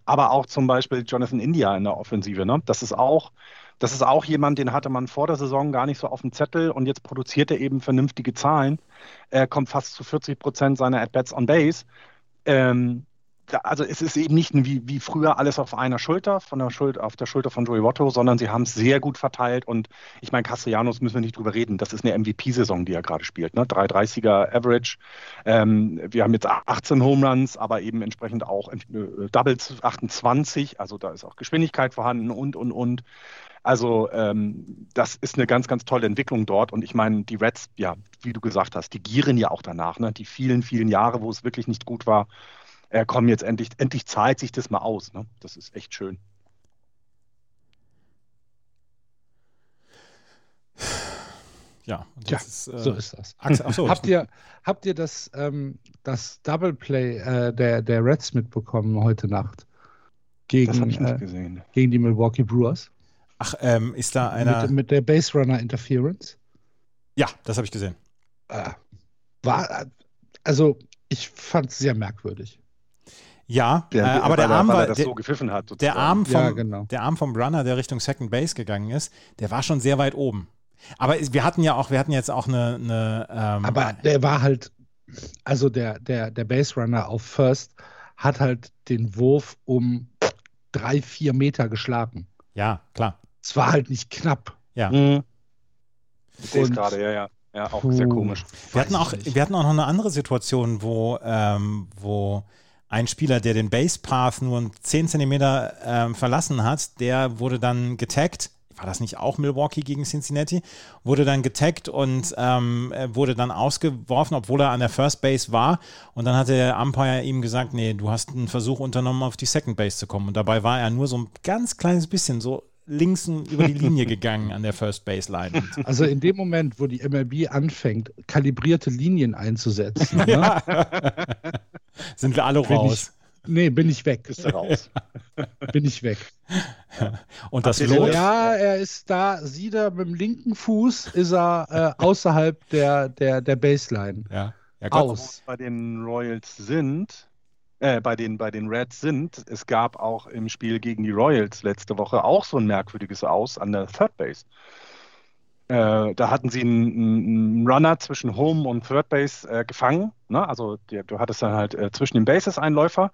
Aber auch zum Beispiel Jonathan India in der Offensive, ne? Das ist auch das ist auch jemand, den hatte man vor der Saison gar nicht so auf dem Zettel und jetzt produziert er eben vernünftige Zahlen. Er kommt fast zu 40 Prozent seiner At-Bats on Base. Ähm, also es ist eben nicht wie, wie früher alles auf einer Schulter, von der Schuld, auf der Schulter von Joey Votto, sondern sie haben es sehr gut verteilt und ich meine, Castellanos müssen wir nicht drüber reden, das ist eine MVP-Saison, die er gerade spielt, ne? 330er Average. Ähm, wir haben jetzt 18 Home Runs, aber eben entsprechend auch äh, Doubles 28, also da ist auch Geschwindigkeit vorhanden und, und, und. Also ähm, das ist eine ganz, ganz tolle Entwicklung dort. Und ich meine, die Reds, ja, wie du gesagt hast, die gieren ja auch danach. Ne? Die vielen, vielen Jahre, wo es wirklich nicht gut war, äh, kommen jetzt endlich, endlich zahlt sich das mal aus. Ne? Das ist echt schön. Ja, ja ist, äh, so ist das. Achso, habt, ihr, habt ihr das, ähm, das Double Play äh, der, der Reds mitbekommen heute Nacht? Gegen, äh, gegen die Milwaukee Brewers? Ach, ähm, ist da einer. Mit, mit der Base Runner Interference? Ja, das habe ich gesehen. Äh, war, also, ich fand es sehr merkwürdig. Ja, Der, äh, aber der er- Arm war, er das der, so gepfiffen hat. der. Arm vom, Ja, genau. der Arm vom Runner, der Richtung Second Base gegangen ist, der war schon sehr weit oben. Aber wir hatten ja auch, wir hatten jetzt auch eine, eine ähm, Aber der war halt, also der, der, der Base Runner auf First hat halt den Wurf um drei, vier Meter geschlagen. ja, klar. Es war halt nicht knapp. Ja. Mhm. Ich sehe es gerade, ja, ja. Ja, auch Puh. sehr komisch. Wir hatten, auch, wir hatten auch noch eine andere Situation, wo, ähm, wo ein Spieler, der den Base Path nur 10 Zentimeter ähm, verlassen hat, der wurde dann getaggt. War das nicht auch Milwaukee gegen Cincinnati? Wurde dann getaggt und ähm, wurde dann ausgeworfen, obwohl er an der First Base war. Und dann hat der Umpire ihm gesagt, nee, du hast einen Versuch unternommen, auf die Second Base zu kommen. Und dabei war er nur so ein ganz kleines bisschen so links über die Linie gegangen an der First Base Line. Und Also in dem Moment, wo die MLB anfängt, kalibrierte Linien einzusetzen, ne, sind wir alle Bin raus. nee, bin ich weg. Ist er raus. Bin ich weg. Und das den- Ja, er ist da, sieht er mit dem linken Fuß, ist er äh, außerhalb der, der, der Baseline. Ja, ja Gott, Aus. bei den Royals sind, äh, bei den, bei den Reds sind, es gab auch im Spiel gegen die Royals letzte Woche auch so ein merkwürdiges Aus an der Third Base. Äh, da hatten sie einen, einen Runner zwischen Home und Third Base äh, gefangen. Ne? Also der, du hattest dann halt äh, zwischen den Bases einen Läufer.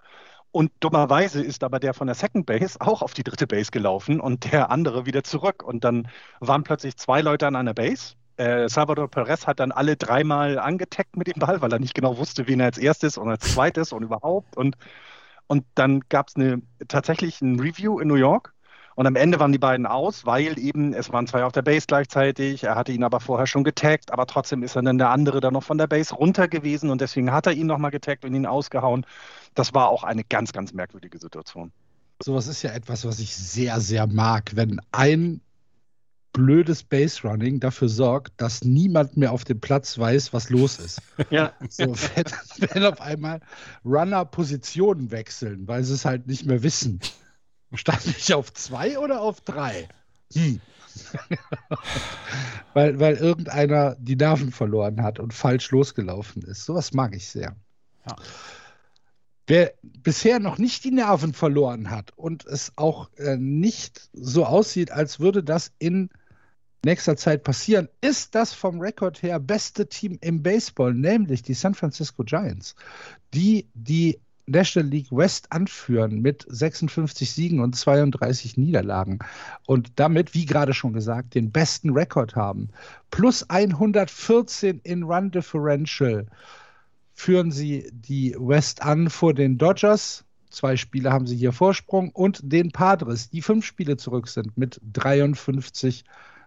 Und dummerweise ist aber der von der Second Base auch auf die dritte Base gelaufen und der andere wieder zurück. Und dann waren plötzlich zwei Leute an einer Base. Äh, Salvador Perez hat dann alle dreimal angetaggt mit dem Ball, weil er nicht genau wusste, wen er als erstes und als zweites und überhaupt. Und, und dann gab es eine, tatsächlich ein Review in New York. Und am Ende waren die beiden aus, weil eben es waren zwei auf der Base gleichzeitig. Er hatte ihn aber vorher schon getaggt, aber trotzdem ist dann der andere dann noch von der Base runter gewesen und deswegen hat er ihn nochmal getaggt und ihn ausgehauen. Das war auch eine ganz, ganz merkwürdige Situation. Sowas ist ja etwas, was ich sehr, sehr mag, wenn ein blödes Base Running dafür sorgt, dass niemand mehr auf dem Platz weiß, was los ist. Ja, So, wenn, wenn auf einmal Runner Positionen wechseln, weil sie es halt nicht mehr wissen. Stand ich auf zwei oder auf drei? Hm. weil, weil irgendeiner die Nerven verloren hat und falsch losgelaufen ist. Sowas mag ich sehr. Ja. Wer bisher noch nicht die Nerven verloren hat und es auch äh, nicht so aussieht, als würde das in nächster Zeit passieren, ist das vom Rekord her beste Team im Baseball, nämlich die San Francisco Giants, die die National League West anführen mit 56 Siegen und 32 Niederlagen und damit, wie gerade schon gesagt, den besten Rekord haben. Plus 114 in Run Differential führen sie die West an vor den Dodgers. Zwei Spiele haben sie hier Vorsprung und den Padres, die fünf Spiele zurück sind mit 53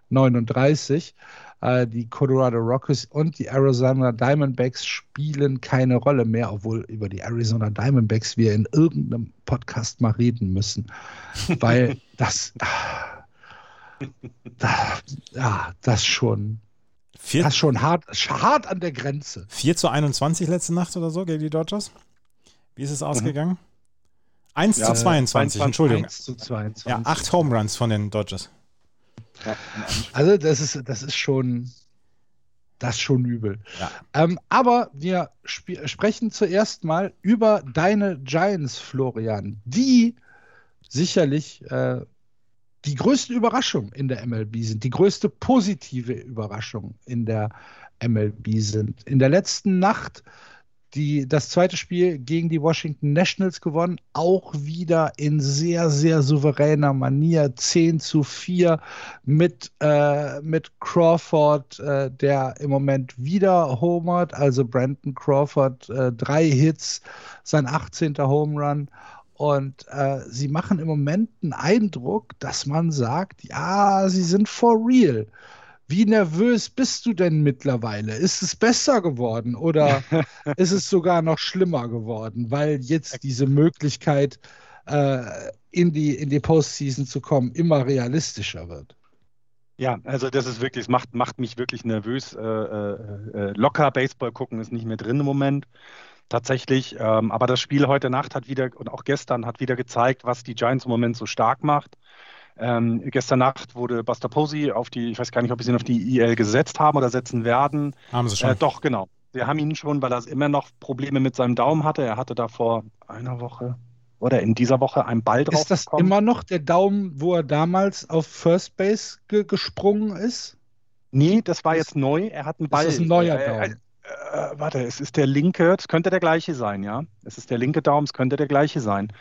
39. Äh, die Colorado Rockies und die Arizona Diamondbacks spielen keine Rolle mehr, obwohl über die Arizona Diamondbacks wir in irgendeinem Podcast mal reden müssen. Weil das, ah, da, ja, das schon, 4, das schon hart, hart an der Grenze. 4 zu 21 letzte Nacht oder so gegen die Dodgers. Wie ist es ausgegangen? 1 Ja, zu 22, 22, Entschuldigung. 1 zu 22. Ja, 8 Home Runs von den Dodgers. Ja. Also das ist, das ist schon, das ist schon übel. Ja. Ähm, aber wir sp sprechen zuerst mal über deine Giants, Florian, die sicherlich äh, die größte Überraschung in der MLB sind, die größte positive Überraschung in der MLB sind. In der letzten Nacht die, das zweite Spiel gegen die Washington Nationals gewonnen, auch wieder in sehr, sehr souveräner Manier, 10 zu 4 mit, äh, mit Crawford, äh, der im Moment wieder homert, also Brandon Crawford, äh, drei Hits, sein 18. Home Run. Und äh, sie machen im Moment einen Eindruck, dass man sagt, ja, sie sind for real. Wie nervös bist du denn mittlerweile? Ist es besser geworden oder ist es sogar noch schlimmer geworden, weil jetzt diese Möglichkeit, äh, in, die, in die Postseason zu kommen, immer realistischer wird? Ja, also das ist wirklich, es macht, macht mich wirklich nervös. Äh, äh, äh, locker Baseball gucken ist nicht mehr drin im Moment. Tatsächlich. Ähm, aber das Spiel heute Nacht hat wieder und auch gestern hat wieder gezeigt, was die Giants im Moment so stark macht. Ähm, gestern Nacht wurde Buster Posey auf die, ich weiß gar nicht, ob sie ihn auf die IL gesetzt haben oder setzen werden. Haben sie schon. Äh, doch, genau. Wir haben ihn schon, weil er immer noch Probleme mit seinem Daumen hatte. Er hatte da vor einer Woche oder in dieser Woche einen Ball drauf. Ist das bekommen. immer noch der Daumen, wo er damals auf First Base ge gesprungen ist? Nee, das war jetzt neu. Er hat einen Ball. Das ist ein neuer Daumen. Äh, warte, es ist der linke, es könnte der gleiche sein, ja. Es ist der linke Daumen, es könnte der gleiche sein.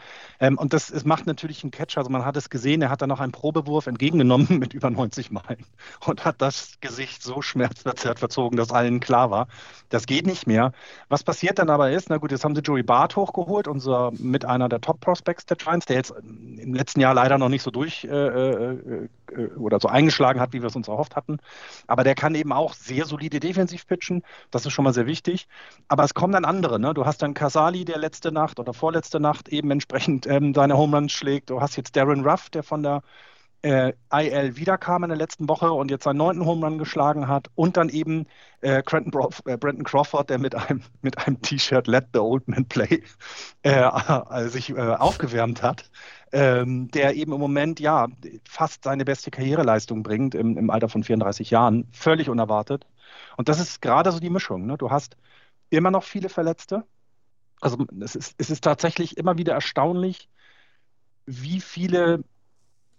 Ähm, und das es macht natürlich einen Catch. Also man hat es gesehen, er hat dann noch einen Probewurf entgegengenommen mit über 90 Meilen und hat das Gesicht so schmerzverzerrt verzogen, dass allen klar war, das geht nicht mehr. Was passiert dann aber ist, na gut, jetzt haben sie Joey Barth hochgeholt, unser mit einer der Top-Prospects der Giants, der jetzt im letzten Jahr leider noch nicht so durch äh, äh, äh, oder so eingeschlagen hat, wie wir es uns erhofft hatten. Aber der kann eben auch sehr solide defensiv pitchen. Das ist schon mal sehr wichtig. Aber es kommen dann andere. Ne? Du hast dann Casali, der letzte Nacht oder vorletzte Nacht eben entsprechend ähm, seine Home Runs schlägt. Du hast jetzt Darren Ruff, der von der äh, IL wiederkam in der letzten Woche und jetzt seinen neunten Home Run geschlagen hat. Und dann eben äh, äh, Brandon Crawford, der mit einem, mit einem T-Shirt Let the Old Man Play äh, sich äh, aufgewärmt hat ähm, der eben im Moment ja fast seine beste Karriereleistung bringt im, im Alter von 34 Jahren, völlig unerwartet. Und das ist gerade so die Mischung. Ne? Du hast immer noch viele Verletzte. Also es ist, es ist tatsächlich immer wieder erstaunlich, wie viele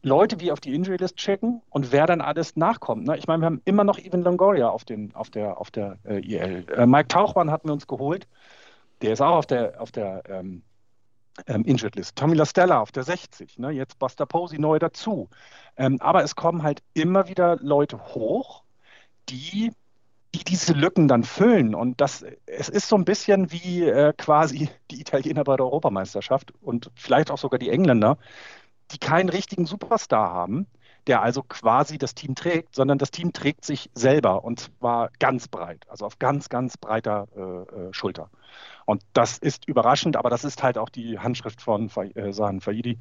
Leute wie auf die Injury List checken und wer dann alles nachkommt. Ne? Ich meine, wir haben immer noch Evan Longoria auf, den, auf der, auf der äh, IL. Äh, Mike Tauchmann hatten wir uns geholt. Der ist auch auf der, auf der ähm, ähm, Injured List. Tommy LaStella auf der 60, ne? jetzt Buster Posey neu dazu. Ähm, aber es kommen halt immer wieder Leute hoch, die, die diese Lücken dann füllen. Und das, es ist so ein bisschen wie äh, quasi die Italiener bei der Europameisterschaft und vielleicht auch sogar die Engländer, die keinen richtigen Superstar haben, der also quasi das Team trägt, sondern das Team trägt sich selber und zwar ganz breit, also auf ganz, ganz breiter äh, äh Schulter. Und das ist überraschend, aber das ist halt auch die Handschrift von äh, Sahan Faidi,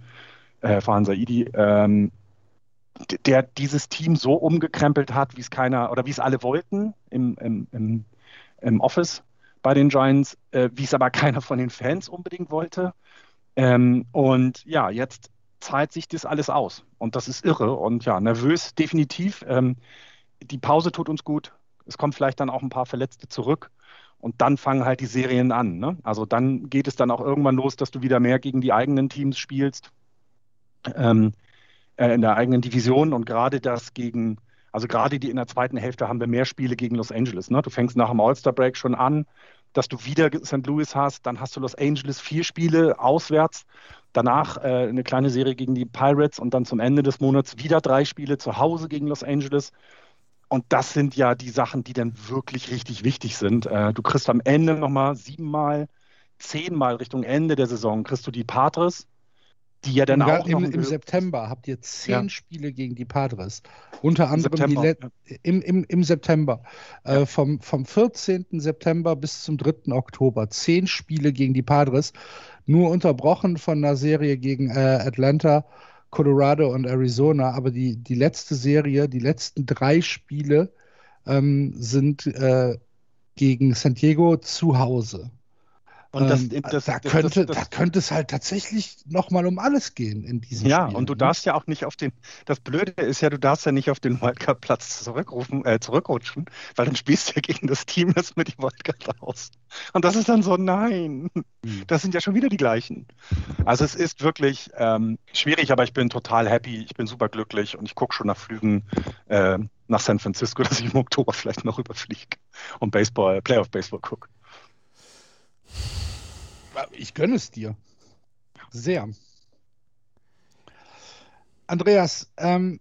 äh, Fahan Saidi, ähm, der dieses Team so umgekrempelt hat, wie es keiner oder wie es alle wollten im, im, im, im Office bei den Giants, äh, wie es aber keiner von den Fans unbedingt wollte. Ähm, und ja, jetzt zahlt sich das alles aus. Und das ist irre. Und ja, nervös definitiv. Ähm, die Pause tut uns gut. Es kommen vielleicht dann auch ein paar Verletzte zurück. Und dann fangen halt die Serien an. Ne? Also dann geht es dann auch irgendwann los, dass du wieder mehr gegen die eigenen Teams spielst, ähm, äh, in der eigenen Division. Und gerade das gegen, also gerade die in der zweiten Hälfte haben wir mehr Spiele gegen Los Angeles. Ne? Du fängst nach dem All-Star-Break schon an, dass du wieder St. Louis hast, dann hast du Los Angeles vier Spiele auswärts, danach äh, eine kleine Serie gegen die Pirates und dann zum Ende des Monats wieder drei Spiele zu Hause gegen Los Angeles. Und das sind ja die Sachen, die dann wirklich richtig wichtig sind. Äh, du kriegst am Ende nochmal siebenmal, zehnmal Richtung Ende der Saison, kriegst du die Padres, die ja dann auch im, im September habt ihr zehn ja. Spiele gegen die Padres. Unter anderem September, ja. im, im, im September. Äh, ja. Äh, vom, vom 14. September bis zum 3. Oktober. Zehn Spiele gegen die Padres. Nur unterbrochen von einer Serie gegen äh, Atlanta Colorado und Arizona, aber die, die letzte Serie, die letzten drei Spiele ähm, sind äh, gegen San Diego zu Hause. Und das, ähm, das, da, das, könnte, da könnte es halt tatsächlich nochmal um alles gehen in diesem ja, Spiel. Ja, und du ne? darfst ja auch nicht auf den, das Blöde ist ja, du darfst ja nicht auf den Wildcard-Platz zurückrufen, äh, zurückrutschen, weil dann spielst du ja gegen das Team, das mit die Wildcard aus. Und das ist dann so, nein, mhm. das sind ja schon wieder die gleichen. Also es ist wirklich ähm, schwierig, aber ich bin total happy, ich bin super glücklich und ich gucke schon nach Flügen äh, nach San Francisco, dass ich im Oktober vielleicht noch überfliege und Baseball, Playoff Baseball gucke. Ich gönne es dir. Sehr. Andreas, ähm,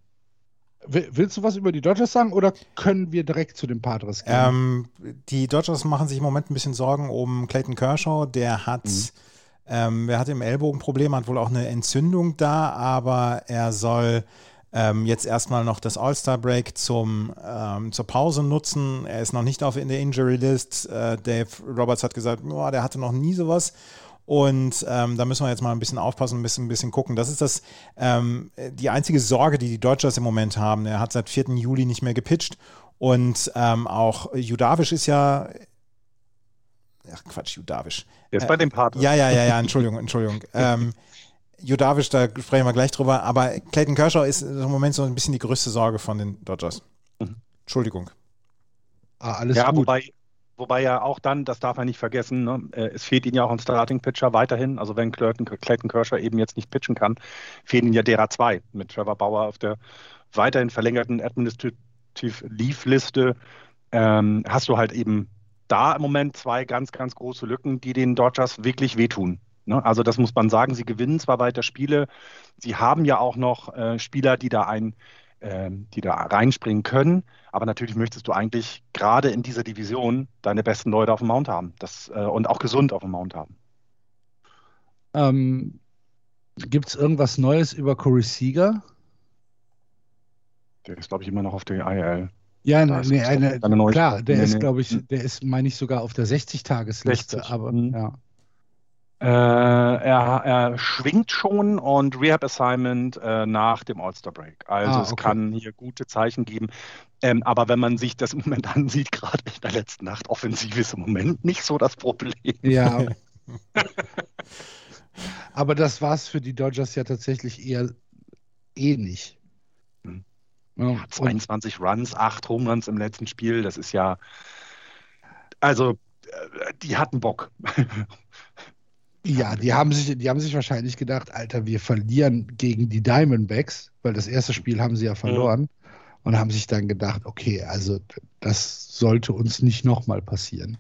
willst du was über die Dodgers sagen oder können wir direkt zu den Padres gehen? Ähm, die Dodgers machen sich im Moment ein bisschen Sorgen um Clayton Kershaw. Der hat, mhm. ähm, er hat im Ellbogenproblem, hat wohl auch eine Entzündung da, aber er soll ähm, jetzt erstmal noch das All-Star-Break zum, ähm, zur Pause nutzen. Er ist noch nicht auf in der Injury List. Äh, Dave Roberts hat gesagt, oh, der hatte noch nie sowas. Und ähm, da müssen wir jetzt mal ein bisschen aufpassen, ein bisschen, ein bisschen gucken. Das ist das ähm, die einzige Sorge, die die Dodgers im Moment haben. Er hat seit 4. Juli nicht mehr gepitcht. Und ähm, auch Judavisch ist ja. Ach Quatsch, Judavisch. Jetzt äh, bei dem Partner. Ja, ja, ja, ja, Entschuldigung, Entschuldigung. Judavisch, da sprechen wir gleich drüber, aber Clayton Kershaw ist im Moment so ein bisschen die größte Sorge von den Dodgers. Mhm. Entschuldigung. Ah, alles ja, gut. Wobei, Wobei ja auch dann, das darf man nicht vergessen, ne, äh, es fehlt ihnen ja auch ein Starting-Pitcher weiterhin. Also wenn Clayton, Clayton Kershaw eben jetzt nicht pitchen kann, fehlen ihnen ja derer zwei mit Trevor Bauer auf der weiterhin verlängerten Administrative Leave-Liste. Ähm, hast du halt eben da im Moment zwei ganz, ganz große Lücken, die den Dodgers wirklich wehtun. Ne? Also das muss man sagen, sie gewinnen zwar weiter Spiele, sie haben ja auch noch äh, Spieler, die da ein ähm, die da reinspringen können. Aber natürlich möchtest du eigentlich gerade in dieser Division deine besten Leute auf dem Mount haben das, äh, und auch gesund auf dem Mount haben. Ähm, Gibt es irgendwas Neues über Corey Seager? Der ist, glaube ich, immer noch auf der IL. Ja, nee, eine, klar, der nee, ist, glaube ich, der ist, meine ich, sogar auf der 60-Tagesliste. 60. Aber mhm. ja. Äh, er, er, schwingt schon und Rehab Assignment äh, nach dem All-Star Break. Also ah, okay. es kann hier gute Zeichen geben. Ähm, aber wenn man sich das im Moment ansieht, gerade in der letzten Nacht, offensiv ist im Moment nicht so das Problem. Ja. aber das war es für die Dodgers ja tatsächlich eher eh nicht. Hm. Ja, 22 Runs, 8 Home Runs im letzten Spiel, das ist ja. Also, äh, die hatten Bock. Ja, die haben sich, die haben sich wahrscheinlich gedacht, Alter, wir verlieren gegen die Diamondbacks, weil das erste Spiel haben sie ja verloren mhm. und haben sich dann gedacht, okay, also das sollte uns nicht nochmal passieren.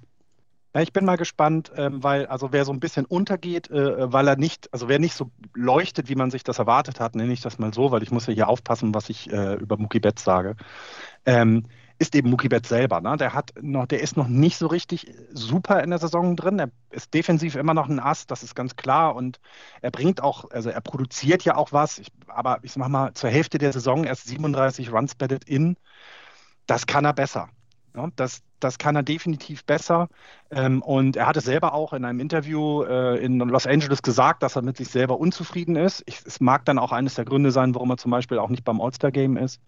Ja, ich bin mal gespannt, ähm, weil, also wer so ein bisschen untergeht, äh, weil er nicht, also wer nicht so leuchtet, wie man sich das erwartet hat, nenne ich das mal so, weil ich muss ja hier aufpassen, was ich äh, über Mookie Betts sage. Ähm, ist eben Mookie Betts selber. Ne? Der, hat noch, der ist noch nicht so richtig super in der Saison drin. Er ist defensiv immer noch ein Ass, das ist ganz klar. Und er bringt auch, also er produziert ja auch was. Ich, aber ich sag mal, zur Hälfte der Saison erst 37 Runs batted in. Das kann er besser. Ja, das, das kann er definitiv besser. Ähm, und er hatte selber auch in einem Interview äh, in Los Angeles gesagt, dass er mit sich selber unzufrieden ist. Es mag dann auch eines der Gründe sein, warum er zum Beispiel auch nicht beim All-Star-Game ist,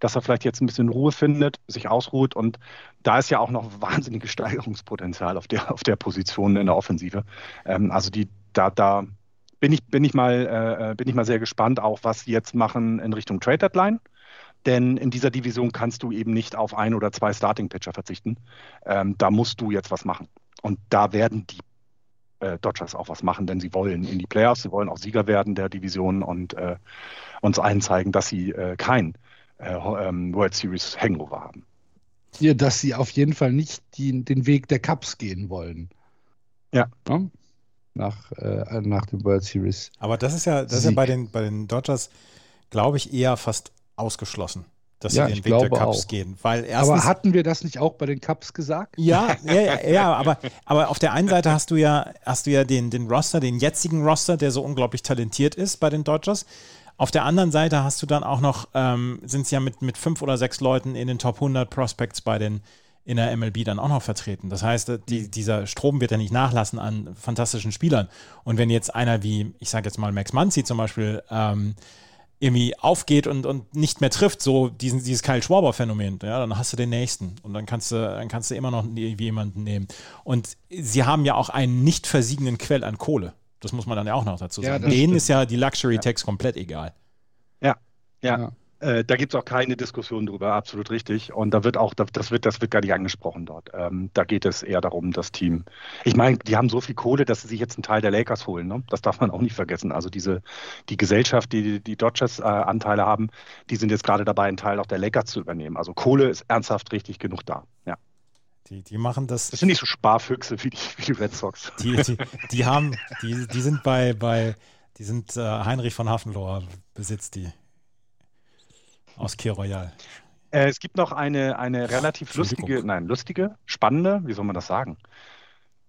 dass er vielleicht jetzt ein bisschen Ruhe findet, sich ausruht. Und da ist ja auch noch wahnsinniges Steigerungspotenzial auf der, auf der Position in der Offensive. Ähm, also die, da, da bin ich, bin, ich mal, äh, äh bin ich mal sehr gespannt, auch was sie jetzt machen in Richtung Trade Deadline. Denn in dieser Division kannst du eben nicht auf ein oder zwei Starting-Pitcher verzichten. Ähm, da musst du jetzt was machen. Und da werden die äh, Dodgers auch was machen, denn sie wollen in die Playoffs, sie wollen auch Sieger werden der Division und äh, uns allen zeigen, dass sie äh, kein äh, ähm, World Series Hangover haben. Ja, dass sie auf jeden Fall nicht die, den Weg der Cups gehen wollen. Ja. ja? Nach, äh, nach dem World Series. Aber das ist ja, das ist ja bei den, bei den Dodgers, glaube ich, eher fast ausgeschlossen, dass ja, sie den Weg der Cups auch. gehen. Weil erstens, aber hatten wir das nicht auch bei den Cups gesagt? Ja, ja, ja, ja, aber, aber auf der einen Seite hast du ja, hast du ja den, den Roster, den jetzigen Roster, der so unglaublich talentiert ist bei den Dodgers. Auf der anderen Seite hast du dann auch noch, ähm, sind es ja mit, mit fünf oder sechs Leuten in den Top 100 Prospects bei den in der MLB dann auch noch vertreten. Das heißt, die, dieser Strom wird ja nicht nachlassen an fantastischen Spielern. Und wenn jetzt einer wie, ich sage jetzt mal Max Muncy zum Beispiel, ähm, irgendwie aufgeht und, und nicht mehr trifft, so diesen, dieses Kyle Schwaber-Phänomen, ja, dann hast du den nächsten und dann kannst du, dann kannst du immer noch jemanden nehmen. Und sie haben ja auch einen nicht versiegenden Quell an Kohle. Das muss man dann ja auch noch dazu sagen. Ja, Denen stimmt. ist ja die Luxury-Tax ja. komplett egal. Ja, ja. ja. Äh, da gibt es auch keine Diskussion drüber, absolut richtig. Und da wird auch, das wird, das wird gar nicht angesprochen dort. Ähm, da geht es eher darum, das Team. Ich meine, die haben so viel Kohle, dass sie sich jetzt einen Teil der Lakers holen. Ne? Das darf man auch nicht vergessen. Also diese, die Gesellschaft, die die Dodgers äh, Anteile haben, die sind jetzt gerade dabei, einen Teil auch der Lakers zu übernehmen. Also Kohle ist ernsthaft richtig genug da. Ja. Die, die machen das. Das sind nicht so Sparfüchse wie die, wie die Red Sox. Die, die, die haben, die, die sind bei, bei, die sind äh, Heinrich von Hafenlohr besitzt die aus Key Royal. Äh, es gibt noch eine, eine relativ lustige, nein, lustige, spannende, wie soll man das sagen?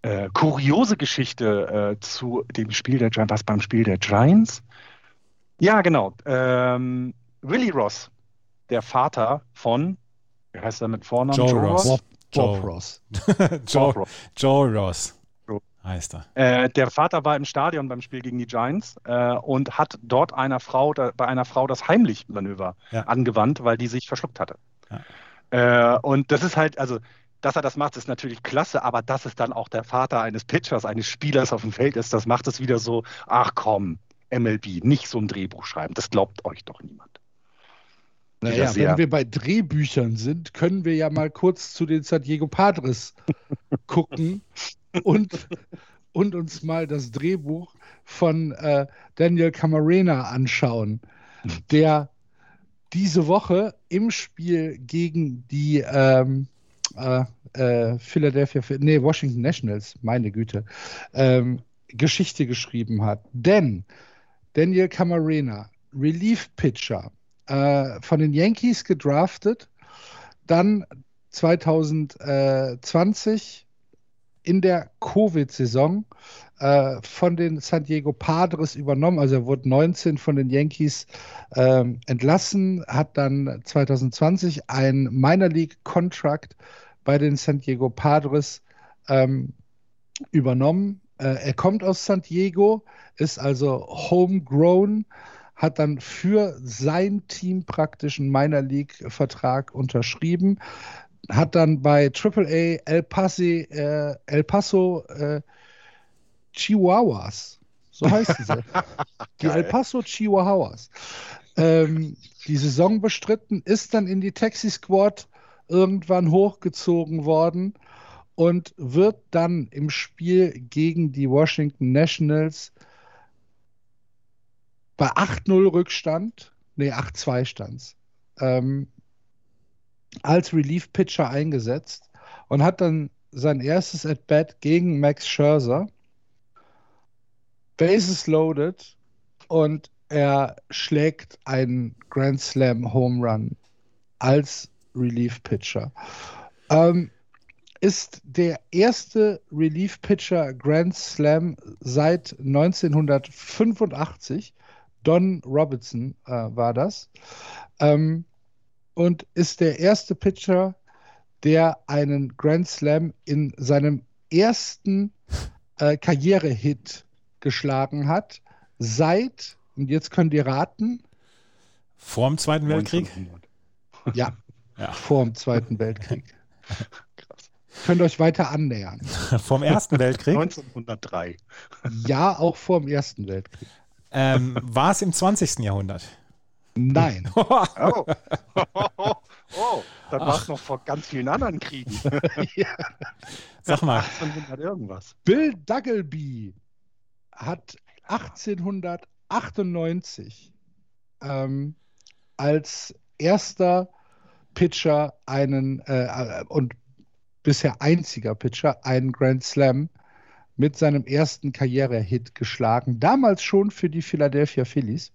Äh, kuriose Geschichte äh, zu dem Spiel der Giants, was beim Spiel der Giants? Ja, genau. Ähm, Willie Ross, der Vater von, wie heißt er mit Vornamen? Joe, Joe Ross. Ross. Bob Ross. Joe, Joe Ross heißt er. Äh, der Vater war im Stadion beim Spiel gegen die Giants äh, und hat dort einer Frau, da, bei einer Frau das Heimlich-Manöver ja. angewandt, weil die sich verschluckt hatte. Ja. Äh, und das ist halt, also, dass er das macht, ist natürlich klasse, aber dass es dann auch der Vater eines Pitchers, eines Spielers auf dem Feld ist, das macht es wieder so, ach komm, MLB, nicht so ein Drehbuch schreiben, das glaubt euch doch niemand. Naja, wenn wir bei Drehbüchern sind, können wir ja mal kurz zu den San Diego Padres gucken und, und uns mal das Drehbuch von äh, Daniel Camarena anschauen, der diese Woche im Spiel gegen die ähm, äh, äh, Philadelphia, nee, Washington Nationals, meine Güte, ähm, Geschichte geschrieben hat. Denn Daniel Camarena, Relief Pitcher, äh, von den Yankees gedraftet, dann 2020 in der Covid-Saison äh, von den San Diego Padres übernommen. Also er wurde 19 von den Yankees äh, entlassen, hat dann 2020 ein Minor League Contract bei den San Diego Padres ähm, übernommen. Äh, er kommt aus San Diego, ist also homegrown, hat dann für sein Team praktisch einen Minor League-Vertrag unterschrieben, hat dann bei AAA El, Pasi, äh, El Paso äh, Chihuahuas, so heißen sie, die El Paso Chihuahuas, ähm, die Saison bestritten, ist dann in die Taxi Squad irgendwann hochgezogen worden und wird dann im Spiel gegen die Washington Nationals bei 8-0 Rückstand, nee, 8-2 stands, ähm, als Relief-Pitcher eingesetzt und hat dann sein erstes At-Bat gegen Max Scherzer. Bases loaded und er schlägt einen Grand Slam Home Run als Relief-Pitcher. Ähm, ist der erste Relief-Pitcher Grand Slam seit 1985. Don Robinson äh, war das. Ähm, und ist der erste Pitcher, der einen Grand Slam in seinem ersten äh, Karrierehit geschlagen hat. Seit, und jetzt könnt ihr raten. Vor dem Zweiten Weltkrieg? Ja, ja. vor dem Zweiten Weltkrieg. Krass. Könnt euch weiter annähern. Vom Ersten Weltkrieg? 1903. Ja, auch vor dem Ersten Weltkrieg. Ähm, war es im 20. Jahrhundert? Nein. oh. Oh. oh, dann war es noch vor ganz vielen anderen Kriegen. ja. Sag mal. irgendwas. Bill Duggleby hat 1898 ähm, als erster Pitcher einen äh, und bisher einziger Pitcher einen Grand Slam mit seinem ersten Karrierehit geschlagen. Damals schon für die Philadelphia Phillies.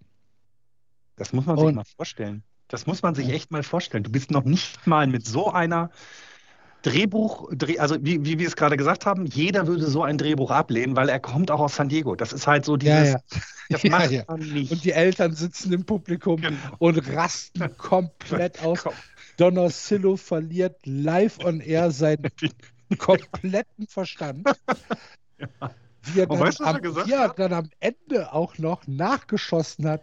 Das muss man sich und, mal vorstellen. Das muss man sich echt mal vorstellen. Du bist noch nicht mal mit so einer Drehbuch, also wie, wie wir es gerade gesagt haben, jeder würde so ein Drehbuch ablehnen, weil er kommt auch aus San Diego. Das ist halt so dieses, ja, ja. das ja, macht ja. man nicht. Und die Eltern sitzen im Publikum genau. und rasten komplett aus. Donorcillo verliert live on air seinen kompletten Verstand. Wie er, dann, weißt, am, wie er dann am Ende auch noch nachgeschossen hat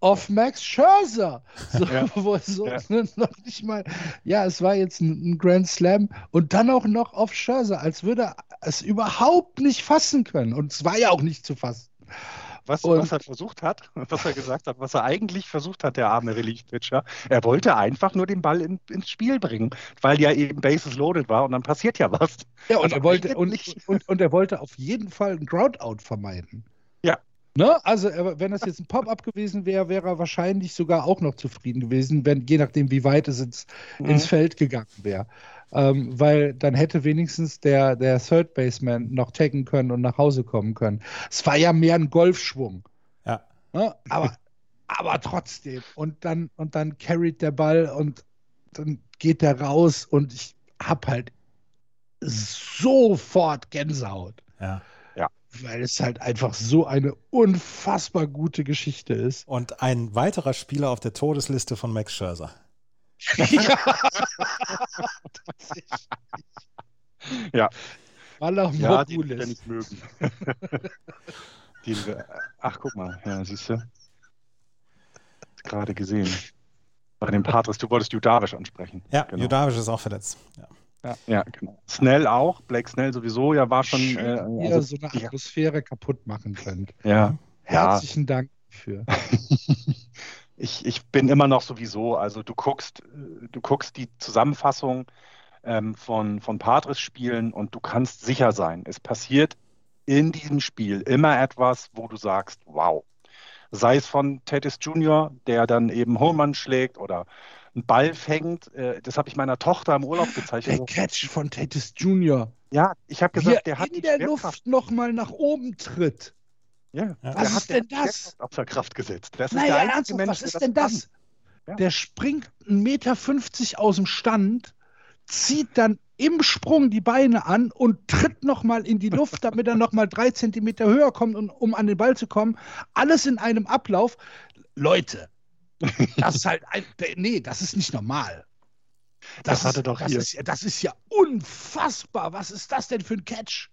auf Max Scherzer. So, ja. wo so ja. noch nicht mal, ja, es war jetzt ein, Grand Slam und dann auch noch auf Scherzer, als würde er es überhaupt nicht fassen können. Und es war ja auch nicht zu fassen. Was, was, er versucht hat, was er gesagt hat, was er eigentlich versucht hat, der arme Relief-Pitcher, er wollte einfach nur den Ball in, ins Spiel bringen, weil ja eben Bases loaded war und dann passiert ja was. Ja, und, er wollte, und, und, und, er wollte auf jeden Fall ein Groundout vermeiden. Ne? Also, wenn das jetzt ein Pop-up gewesen wäre, wäre er wahrscheinlich sogar auch noch zufrieden gewesen, wenn, je nachdem, wie weit es ins, mhm. ins Feld gegangen wäre ähm, weil dann hätte wenigstens der, der Third Baseman noch taggen können und nach Hause kommen können. Es war ja mehr ein Golfschwung. Ja. Ne? Aber, aber trotzdem. Und dann, und dann carried der Ball und dann geht der raus und ich hab halt sofort Gänsehaut. Ja. Weil es halt einfach so eine unfassbar gute Geschichte ist. Und ein weiterer Spieler auf der Todesliste von Max Scherzer. ja. Ja, die wir nicht mögen. die wir, ach, guck mal, ja, siehst du. Gerade gesehen. Bei dem Patres, du wolltest Judavisch ansprechen. Ja, genau. Judavisch ist auch verletzt. Ja. Ja. ja, genau. Snell auch, Blake Snell sowieso, ja, war schon. Schön, äh, also, so eine Atmosphäre ja. kaputt machen könnt. Ja. Herzlichen ja. Dank dafür. ich, ich bin immer noch sowieso, also du guckst, du guckst die Zusammenfassung ähm, von, von Padres spielen und du kannst sicher sein, es passiert in diesem Spiel immer etwas, wo du sagst, wow. Sei es von Tatis Jr., der dann eben Home schlägt oder einen Ball fängt. Äh, das habe ich meiner Tochter im Urlaub gezeichnet. Der Catch von Tatis Jr. Ja, ich habe gesagt, der hat in der Luft nochmal nach oben tritt. Ja, was ist denn das? Außer Kraft gesetzt. Das naja, ernsthaft, Mensch, was ist denn das? Ja. Der springt 1,50 Meter aus dem Stand, zieht dann im Sprung die Beine an und tritt nochmal in die Luft, damit er nochmal drei Zentimeter höher kommt, um an den Ball zu kommen. Alles in einem Ablauf. Leute, das ist halt ein, nee, das ist nicht normal. Das, das hatte doch das hier. Ist, das ist ja unfassbar. Was ist das denn für ein Catch?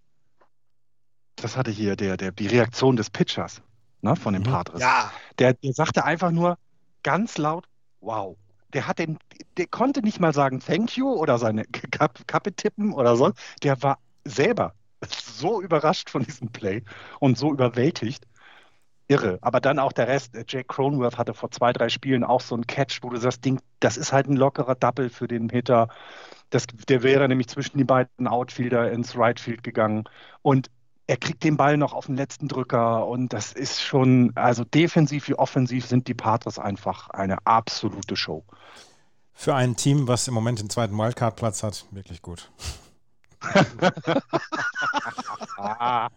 Das hatte hier der, der, die Reaktion des Pitchers ne, von dem mhm. Padres. Ja. Der, der sagte einfach nur ganz laut, wow. Der hat den, der konnte nicht mal sagen Thank you oder seine Kappe tippen oder so. Der war selber so überrascht von diesem Play und so überwältigt irre. Aber dann auch der Rest. Äh, Jake Cronworth hatte vor zwei, drei Spielen auch so ein Catch, wo du sagst, Ding, das ist halt ein lockerer Double für den Hitter. Das, der wäre nämlich zwischen die beiden Outfielder ins Right Field gegangen. Und er kriegt den Ball noch auf den letzten Drücker und das ist schon, also defensiv wie offensiv sind die Patres einfach eine absolute Show. Für ein Team, was im Moment den zweiten Wildcard-Platz hat, wirklich gut.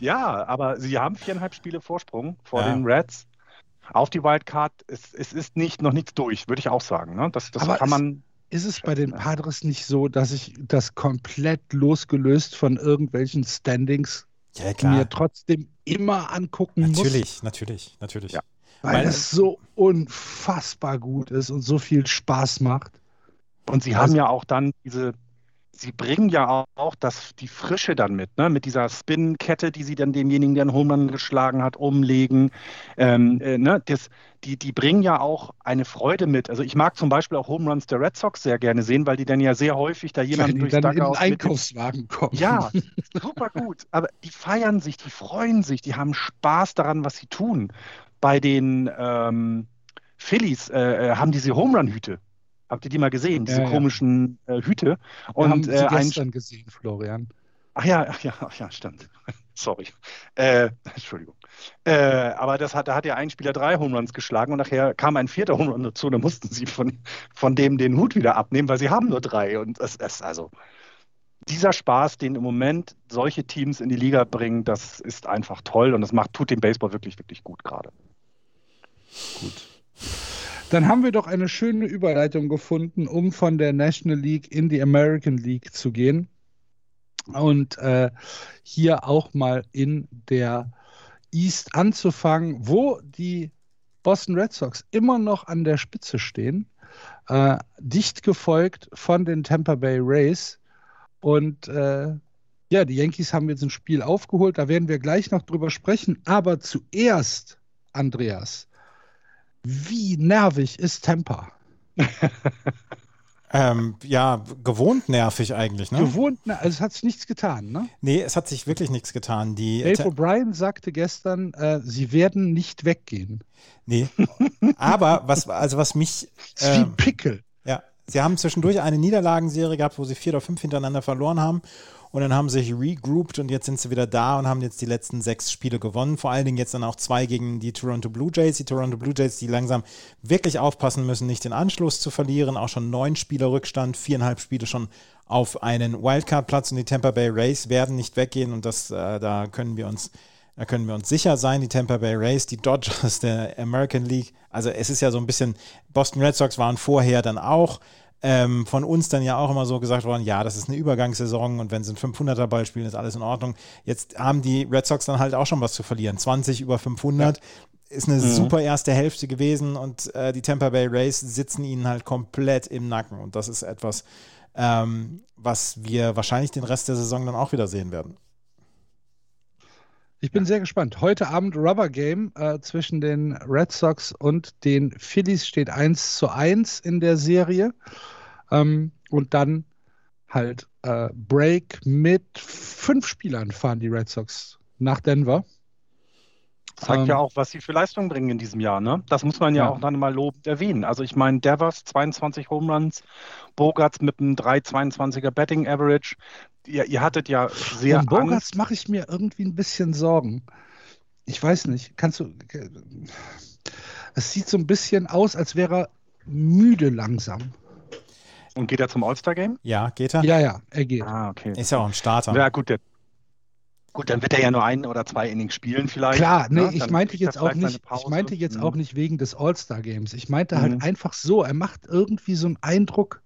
Ja, aber sie haben viereinhalb Spiele Vorsprung vor ja. den Reds auf die Wildcard. Es, es ist nicht, noch nichts durch, würde ich auch sagen. Ne? Das, das aber kann man. Ist es bei den Padres nicht so, dass ich das komplett losgelöst von irgendwelchen Standings ja, mir trotzdem immer angucken natürlich, muss? Natürlich, natürlich, natürlich. Ja. Weil, Weil es so unfassbar gut ist und so viel Spaß macht. Und sie also, haben ja auch dann diese, sie bringen ja auch das, die Frische dann mit, ne? mit dieser Spin-Kette, die sie dann demjenigen, der einen Home geschlagen hat, umlegen. Ähm, äh, ne? das, die, die bringen ja auch eine Freude mit. Also ich mag zum Beispiel auch Home Runs der Red Sox sehr gerne sehen, weil die dann ja sehr häufig da jemanden durchs in den Einkaufswagen kommen. Ja, super gut. Aber die feiern sich, die freuen sich, die haben Spaß daran, was sie tun. Bei den ähm, Phillies äh, äh haben diese Home Run-Hüte. Habt ihr die mal gesehen, diese ja, komischen äh, Hüte? Und, Wir haben sie äh, gestern gesehen, Florian. Ach ja, ach ja, ach ja, stimmt. Sorry. Äh, Entschuldigung. Äh, aber das hat, da hat ja ein Spieler drei Home Runs geschlagen und nachher kam ein vierter Home Run dazu. Da mussten sie von, von dem den Hut wieder abnehmen, weil sie haben nur drei. Und es ist also dieser Spaß, den im Moment solche Teams in die Liga bringen, das ist einfach toll und das macht, tut dem Baseball wirklich, wirklich gut gerade. Gut. Dann haben wir doch eine schöne Überleitung gefunden, um von der National League in die American League zu gehen. Und äh, hier auch mal in der East anzufangen, wo die Boston Red Sox immer noch an der Spitze stehen, äh, dicht gefolgt von den Tampa Bay Rays. Und äh, ja, die Yankees haben jetzt ein Spiel aufgeholt, da werden wir gleich noch drüber sprechen. Aber zuerst, Andreas, wie nervig ist Tampa? ähm, ja, gewohnt nervig eigentlich, ne? Gewohnt, also es hat sich nichts getan, ne? Nee, es hat sich wirklich nichts getan. Die Dave O'Brien sagte gestern, äh, sie werden nicht weggehen. Nee, aber was, also was mich. Äh, wie Pickel. Ja, sie haben zwischendurch eine Niederlagenserie gehabt, wo sie vier oder fünf hintereinander verloren haben und dann haben sie sich regrouped und jetzt sind sie wieder da und haben jetzt die letzten sechs Spiele gewonnen. Vor allen Dingen jetzt dann auch zwei gegen die Toronto Blue Jays. Die Toronto Blue Jays, die langsam wirklich aufpassen müssen, nicht den Anschluss zu verlieren. Auch schon neun Spiele Rückstand, viereinhalb Spiele schon auf einen Wildcard-Platz und die Tampa Bay Rays werden nicht weggehen und das, äh, da können wir uns da können wir uns sicher sein, die Tampa Bay Rays, die Dodgers der American League. Also es ist ja so ein bisschen, Boston Red Sox waren vorher dann auch ähm, von uns dann ja auch immer so gesagt worden, ja, das ist eine Übergangssaison und wenn sie einen 500er Ball spielen, ist alles in Ordnung. Jetzt haben die Red Sox dann halt auch schon was zu verlieren. 20 über 500 ja. ist eine mhm. super erste Hälfte gewesen und äh, die Tampa Bay Rays sitzen ihnen halt komplett im Nacken und das ist etwas, ähm, was wir wahrscheinlich den Rest der Saison dann auch wieder sehen werden. Ich bin sehr gespannt. Heute Abend Rubber Game äh, zwischen den Red Sox und den Phillies steht 1 zu 1 in der Serie. Ähm, und dann halt äh, Break mit fünf Spielern fahren die Red Sox nach Denver. Zeigt ähm, ja auch, was sie für Leistung bringen in diesem Jahr. Ne? Das muss man ja, ja. auch dann mal lobend erwähnen. Also ich meine, Devers 22 Home Runs, Bogarts mit einem 3,22er Betting Average. Ihr, ihr hattet ja sehr. Um Bogarts mache ich mir irgendwie ein bisschen Sorgen. Ich weiß nicht. Kannst du. Es sieht so ein bisschen aus, als wäre er müde langsam. Und geht er zum All-Star-Game? Ja, geht er? Ja, ja, er geht. Ah, okay. Ist ja auch ein Starter. Ja, gut, der, Gut, dann wird er ja nur ein oder zwei Innings spielen vielleicht. Klar, nee, ja, ich meinte jetzt auch nicht, ich meinte jetzt mhm. auch nicht wegen des All-Star-Games. Ich meinte halt mhm. einfach so, er macht irgendwie so einen Eindruck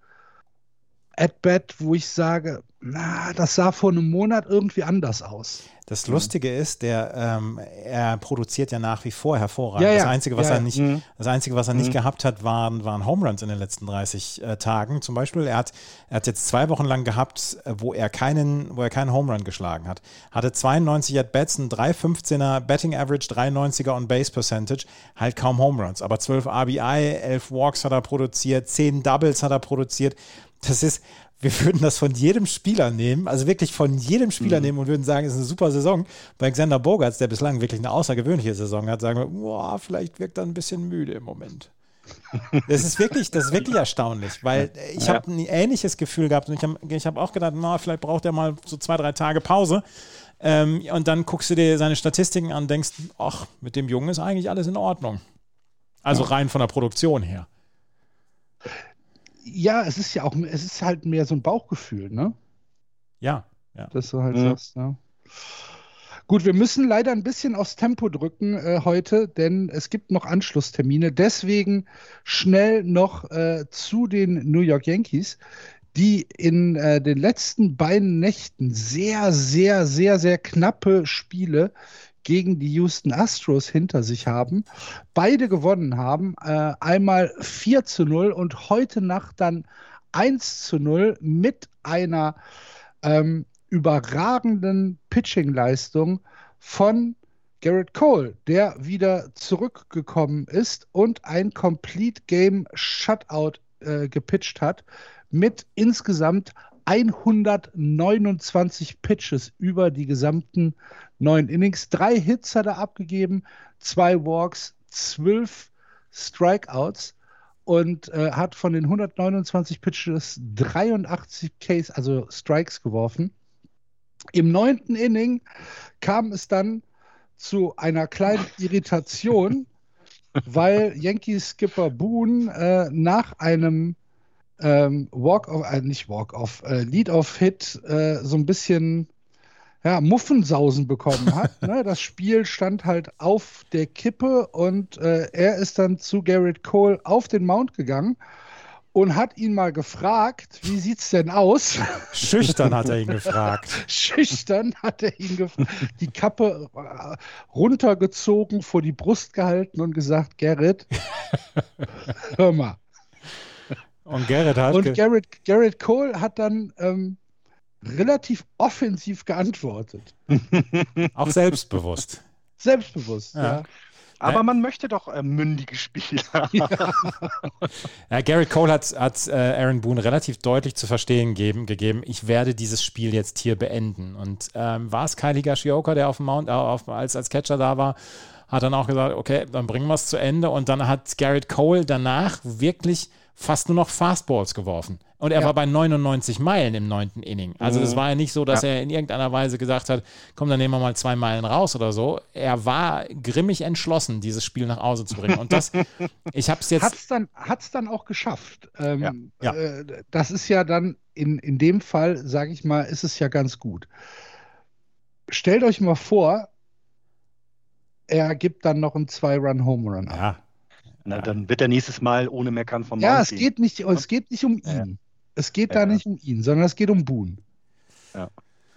at bat, wo ich sage, na, das sah vor einem Monat irgendwie anders aus. Das Lustige ist, der, ähm, er produziert ja nach wie vor hervorragend. Ja, ja. Das Einzige, was ja, er nicht, mhm. das Einzige, was er nicht mhm. gehabt hat, waren, waren Home Runs in den letzten 30 äh, Tagen. Zum Beispiel, er hat, er hat jetzt zwei Wochen lang gehabt, äh, wo er keinen, wo er keinen Home Run geschlagen hat. Hatte 92 at Bats, ein 3,15er Betting Average, 93er on Base Percentage, halt kaum Home Runs. Aber 12 RBI, 11 Walks hat er produziert, 10 Doubles hat er produziert. Das ist, wir würden das von jedem Spieler nehmen, also wirklich von jedem Spieler mhm. nehmen und würden sagen, es ist eine super Saison. Bei Xander Bogarts, der bislang wirklich eine außergewöhnliche Saison hat, sagen wir, boah, vielleicht wirkt er ein bisschen müde im Moment. Das ist wirklich, das ist wirklich erstaunlich, weil ich ja. habe ein ähnliches Gefühl gehabt und ich habe ich hab auch gedacht, na, vielleicht braucht er mal so zwei, drei Tage Pause. Ähm, und dann guckst du dir seine Statistiken an und denkst, ach, mit dem Jungen ist eigentlich alles in Ordnung. Also rein von der Produktion her ja, es ist ja auch, es ist halt mehr so ein Bauchgefühl, ne? Ja, ja. Dass du halt ja. sagst, ja. Gut, wir müssen leider ein bisschen aufs Tempo drücken äh, heute, denn es gibt noch Anschlusstermine. Deswegen schnell noch äh, zu den New York Yankees, die in äh, den letzten beiden Nächten sehr, sehr, sehr, sehr knappe Spiele gegen die Houston Astros hinter sich haben. Beide gewonnen haben. Äh, einmal 4 zu 0 und heute Nacht dann 1 zu 0 mit einer ähm, überragenden Pitching-Leistung von Garrett Cole, der wieder zurückgekommen ist und ein Complete Game Shutout äh, gepitcht hat mit insgesamt 129 Pitches über die gesamten neun Innings. Drei Hits hat er abgegeben, zwei Walks, zwölf Strikeouts und äh, hat von den 129 Pitches 83 Case, also Strikes geworfen. Im neunten Inning kam es dann zu einer kleinen Irritation, weil Yankees-Skipper Boone äh, nach einem ähm, Walk-off, äh, nicht Walk-off, äh, Lead-off-Hit äh, so ein bisschen ja, Muffensausen bekommen hat. ne? Das Spiel stand halt auf der Kippe und äh, er ist dann zu Garrett Cole auf den Mount gegangen und hat ihn mal gefragt, wie sieht's denn aus? Schüchtern hat er ihn gefragt. Schüchtern hat er ihn gefragt, die Kappe äh, runtergezogen, vor die Brust gehalten und gesagt, Garrett, hör mal. Und Garrett hat. Und Garrett, Garrett Cole hat dann ähm, relativ offensiv geantwortet. Auch selbstbewusst. Selbstbewusst, ja. ja. Aber man möchte doch äh, mündige Spieler. Ja. ja, Garrett Cole hat, hat äh, Aaron Boone relativ deutlich zu verstehen geben, gegeben, ich werde dieses Spiel jetzt hier beenden. Und ähm, war es Kyle Higashioka, der auf dem Mount, äh, auf, als, als Catcher da war, hat dann auch gesagt, okay, dann bringen wir es zu Ende. Und dann hat Garrett Cole danach wirklich fast nur noch Fastballs geworfen. Und er ja. war bei 99 Meilen im neunten Inning. Also es mhm. war ja nicht so, dass ja. er in irgendeiner Weise gesagt hat, komm, dann nehmen wir mal zwei Meilen raus oder so. Er war grimmig entschlossen, dieses Spiel nach Hause zu bringen. Und das, ich habe es jetzt... Hat es dann, hat's dann auch geschafft. Ähm, ja. Äh, das ist ja dann, in, in dem Fall, sage ich mal, ist es ja ganz gut. Stellt euch mal vor, er gibt dann noch einen Zwei-Run-Home-Run ab. Ja, na, dann wird er nächstes Mal ohne Meckern vom Ja, es geht, nicht, es geht nicht um ihn. Es geht ja. da nicht um ihn, sondern es geht um Boone. Ja.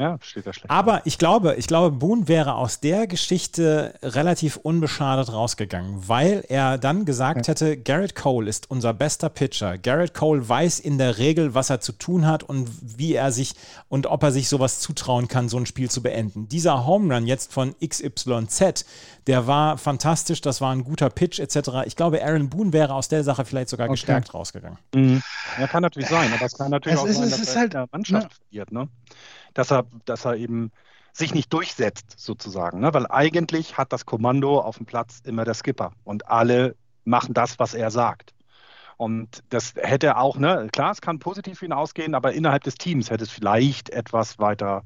Ja, steht da schlecht. Aber ich glaube, ich glaube, Boone wäre aus der Geschichte relativ unbeschadet rausgegangen, weil er dann gesagt hätte, Garrett Cole ist unser bester Pitcher. Garrett Cole weiß in der Regel, was er zu tun hat und wie er sich und ob er sich sowas zutrauen kann, so ein Spiel zu beenden. Dieser Home Run jetzt von XYZ, der war fantastisch, das war ein guter Pitch etc. Ich glaube, Aaron Boone wäre aus der Sache vielleicht sogar okay. gestärkt rausgegangen. Mhm. Ja, kann natürlich sein, aber es kann natürlich es auch ist, sein, dass er halt, der Mannschaft ne? verliert, ne? Dass er, dass er eben sich nicht durchsetzt, sozusagen. Ne? Weil eigentlich hat das Kommando auf dem Platz immer der Skipper und alle machen das, was er sagt. Und das hätte auch, ne, klar, es kann positiv für ihn ausgehen, aber innerhalb des Teams hätte es vielleicht etwas weiter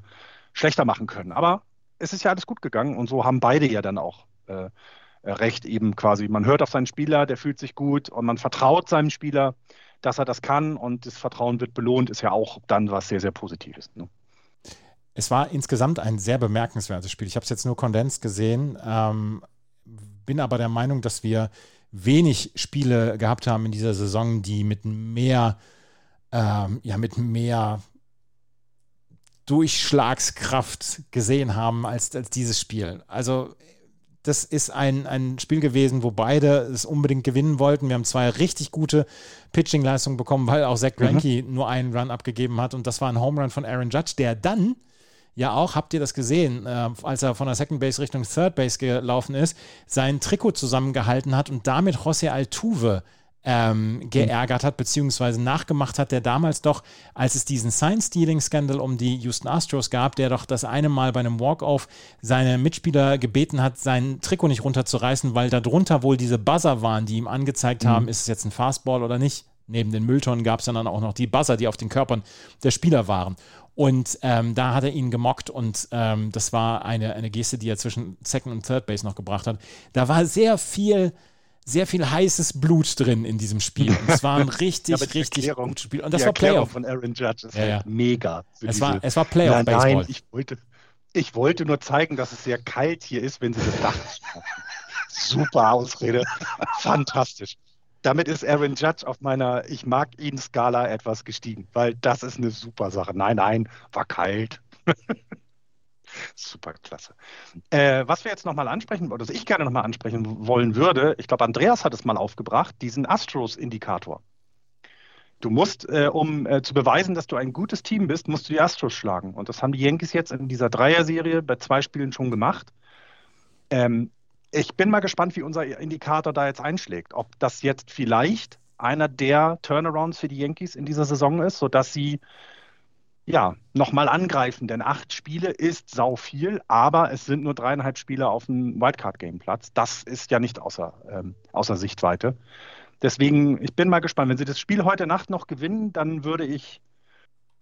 schlechter machen können. Aber es ist ja alles gut gegangen und so haben beide ja dann auch äh, recht, eben quasi. Man hört auf seinen Spieler, der fühlt sich gut und man vertraut seinem Spieler, dass er das kann und das Vertrauen wird belohnt, ist ja auch dann was sehr, sehr Positives. Ne? Es war insgesamt ein sehr bemerkenswertes Spiel. Ich habe es jetzt nur kondensiert gesehen, ähm, bin aber der Meinung, dass wir wenig Spiele gehabt haben in dieser Saison, die mit mehr, ähm, ja, mit mehr Durchschlagskraft gesehen haben als, als dieses Spiel. Also das ist ein, ein Spiel gewesen, wo beide es unbedingt gewinnen wollten. Wir haben zwei richtig gute Pitching-Leistungen bekommen, weil auch Zach Greinke mhm. nur einen Run abgegeben hat. Und das war ein Home Run von Aaron Judge, der dann ja auch, habt ihr das gesehen, äh, als er von der Second Base Richtung Third Base gelaufen ist, sein Trikot zusammengehalten hat und damit José Altuve ähm, geärgert hat, beziehungsweise nachgemacht hat, der damals doch, als es diesen Sign-Stealing-Skandal um die Houston Astros gab, der doch das eine Mal bei einem Walk-Off seine Mitspieler gebeten hat, sein Trikot nicht runterzureißen, weil darunter wohl diese Buzzer waren, die ihm angezeigt mhm. haben, ist es jetzt ein Fastball oder nicht. Neben den Mülltonnen gab es dann auch noch die Buzzer, die auf den Körpern der Spieler waren. Und ähm, da hat er ihn gemockt und ähm, das war eine, eine Geste, die er zwischen Second und Third Base noch gebracht hat. Da war sehr viel, sehr viel heißes Blut drin in diesem Spiel. Und es war ein richtig, ja, richtig Erklärung, gutes Spiel. Und das war Playoff. von Aaron Judge ist ja, halt ja. mega. Es war, es war Playoff nein, Baseball. Nein, ich wollte, ich wollte nur zeigen, dass es sehr kalt hier ist, wenn sie das Dach Super Ausrede. Fantastisch damit ist Aaron Judge auf meiner Ich mag ihn Skala etwas gestiegen, weil das ist eine super Sache. Nein, nein, war kalt. Super klasse. Äh, was wir jetzt nochmal ansprechen, oder was ich gerne nochmal ansprechen wollen würde, ich glaube, Andreas hat es mal aufgebracht, diesen Astros-Indikator. Du musst, äh, um äh, zu beweisen, dass du ein gutes Team bist, musst du die Astros schlagen. Und das haben die Yankees jetzt in dieser Dreier-Serie bei zwei Spielen schon gemacht. Ähm, ich bin mal gespannt, wie unser Indikator da jetzt einschlägt. Ob das jetzt vielleicht einer der Turnarounds für die Yankees in dieser Saison ist, sodass sie ja nochmal angreifen. Denn acht Spiele ist sau viel, aber es sind nur dreieinhalb Spiele auf dem Wildcard-Game-Platz. Das ist ja nicht außer, ähm, außer Sichtweite. Deswegen, ich bin mal gespannt. Wenn sie das Spiel heute Nacht noch gewinnen, dann würde ich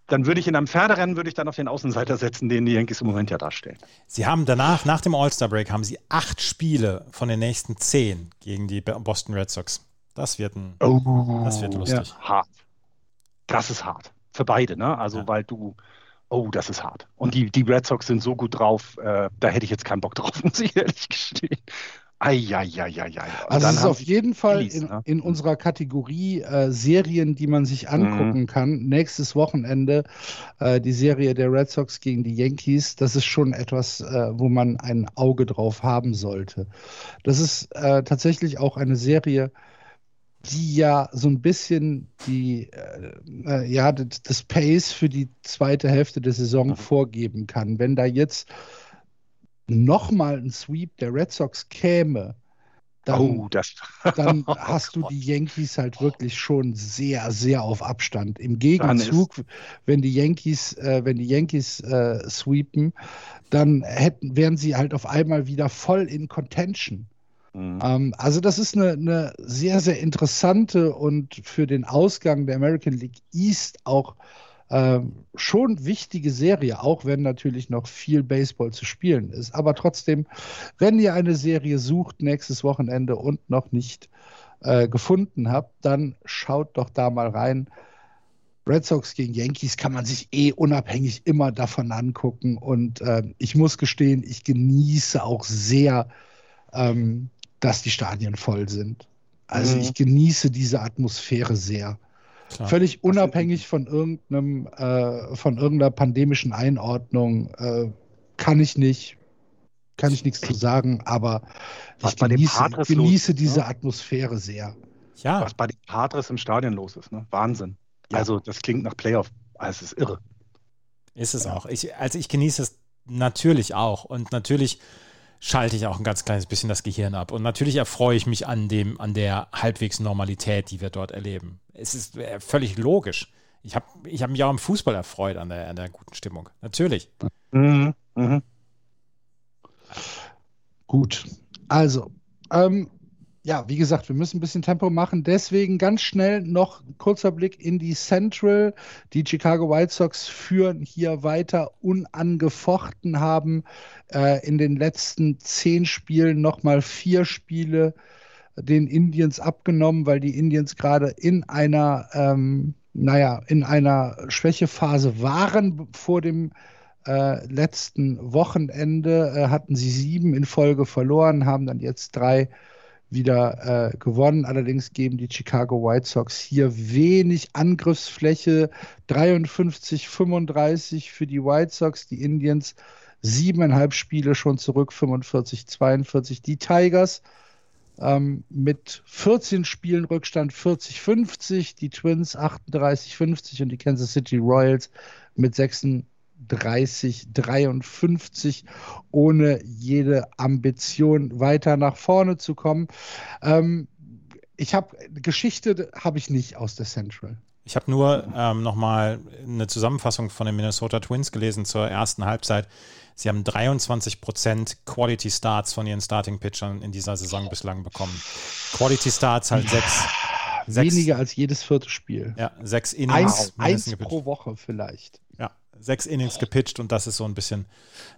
dann würde ich in einem Pferderennen würde ich dann auf den Außenseiter setzen, den die Yankees im Moment ja darstellen. Sie haben danach, nach dem All-Star-Break, haben sie acht Spiele von den nächsten zehn gegen die Boston Red Sox. Das wird, ein, oh, das wird lustig. Ja. Hart. Das ist hart. Für beide, ne? Also, ja. weil du, oh, das ist hart. Und die, die Red Sox sind so gut drauf, äh, da hätte ich jetzt keinen Bock drauf, muss ich ehrlich gestehen. Eieieiei. Also es ist auf jeden Fall Phillies, in, ne? in, unserer Kategorie äh, Serien, die man sich angucken mhm. kann. Nächstes Wochenende äh, die Serie der Red Sox gegen die Yankees. Das ist schon etwas, äh, wo man ein Auge drauf haben sollte. Das ist äh, tatsächlich auch eine Serie, die ja so ein bisschen die, äh, äh, ja, das Pace für die zweite Hälfte der Saison mhm. vorgeben kann. Wenn da jetzt nochmal ein Sweep der Red Sox käme, dann, oh, dann hast du die Yankees halt wirklich schon sehr, sehr auf Abstand. Im Gegenzug, wenn die Yankees, äh, wenn die Yankees äh, sweepen, dann hätten, wären sie halt auf einmal wieder voll in Contention. Mhm. Ähm, also das ist eine, eine, sehr, sehr interessante und für den Ausgang der American League East auch ähm, schon wichtige Serie, auch wenn natürlich noch viel Baseball zu spielen ist. Aber trotzdem, wenn ihr eine Serie sucht nächstes Wochenende und noch nicht äh, gefunden habt, dann schaut doch da mal rein. Red Sox gegen Yankees kann man sich eh unabhängig immer davon angucken. Und äh, ich muss gestehen, ich genieße auch sehr, ähm, dass die Stadien voll sind. Also mhm. ich genieße diese Atmosphäre sehr. Klar. Völlig unabhängig von irgendeinem, äh, von irgendeiner pandemischen Einordnung äh, kann ich nicht, kann ich nichts zu sagen, aber Was ich genieße, genieße los, diese ne? Atmosphäre sehr. Ja. Was bei den Padres im Stadion los ist, ne? Wahnsinn. Ja. Also das klingt nach Playoff. Also, es ist irre. Ist es auch. Ich, also ich genieße es natürlich auch. Und natürlich schalte ich auch ein ganz kleines bisschen das Gehirn ab. Und natürlich erfreue ich mich an dem, an der halbwegs Normalität, die wir dort erleben. Es ist äh, völlig logisch. Ich habe ich hab mich auch im Fußball erfreut an der, an der guten Stimmung. Natürlich. Mhm. Mhm. Gut. Also, ähm, ja, wie gesagt, wir müssen ein bisschen Tempo machen. Deswegen ganz schnell noch ein kurzer Blick in die Central. Die Chicago White Sox führen hier weiter unangefochten, haben äh, in den letzten zehn Spielen nochmal vier Spiele den Indians abgenommen, weil die Indians gerade in einer, ähm, naja, in einer Schwächephase waren vor dem äh, letzten Wochenende. Äh, hatten sie sieben in Folge verloren, haben dann jetzt drei wieder äh, gewonnen. Allerdings geben die Chicago White Sox hier wenig Angriffsfläche. 53, 35 für die White Sox, die Indians siebeneinhalb Spiele schon zurück, 45, 42. Die Tigers ähm, mit 14 Spielen Rückstand 40, 50. Die Twins 38, 50 und die Kansas City Royals mit 36 30, 53, ohne jede Ambition weiter nach vorne zu kommen. Ähm, ich habe Geschichte habe ich nicht aus der Central. Ich habe nur ähm, nochmal eine Zusammenfassung von den Minnesota Twins gelesen zur ersten Halbzeit. Sie haben 23% Quality Starts von ihren Starting Pitchern in dieser Saison bislang bekommen. Quality Starts halt sechs. Weniger als jedes vierte Spiel. Ja, sechs Innings. Eins, eins pro Woche vielleicht sechs Innings gepitcht und das ist so ein bisschen,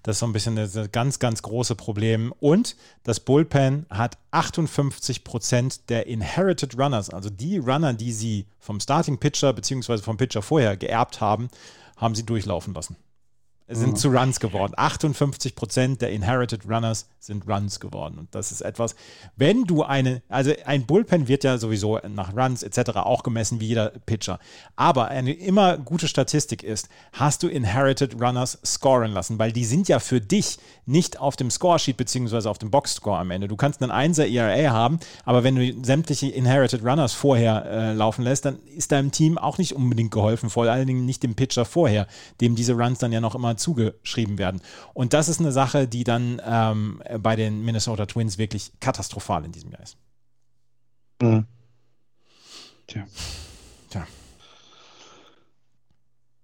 das ist so ein bisschen das ganz, ganz große Problem. Und das Bullpen hat 58 Prozent der Inherited Runners, also die Runner, die sie vom Starting Pitcher beziehungsweise vom Pitcher vorher geerbt haben, haben sie durchlaufen lassen sind mhm. zu Runs geworden. 58 Prozent der Inherited Runners sind Runs geworden. Und das ist etwas, wenn du eine, also ein Bullpen wird ja sowieso nach Runs etc. auch gemessen wie jeder Pitcher. Aber eine immer gute Statistik ist, hast du Inherited Runners scoren lassen, weil die sind ja für dich nicht auf dem Scoresheet beziehungsweise auf dem Boxscore am Ende. Du kannst einen 1er ERA haben, aber wenn du sämtliche Inherited Runners vorher äh, laufen lässt, dann ist deinem Team auch nicht unbedingt geholfen, vor allen Dingen nicht dem Pitcher vorher, dem diese Runs dann ja noch immer zugeschrieben werden. Und das ist eine Sache, die dann ähm, bei den Minnesota Twins wirklich katastrophal in diesem Jahr ist. Mhm. Tja. Tja.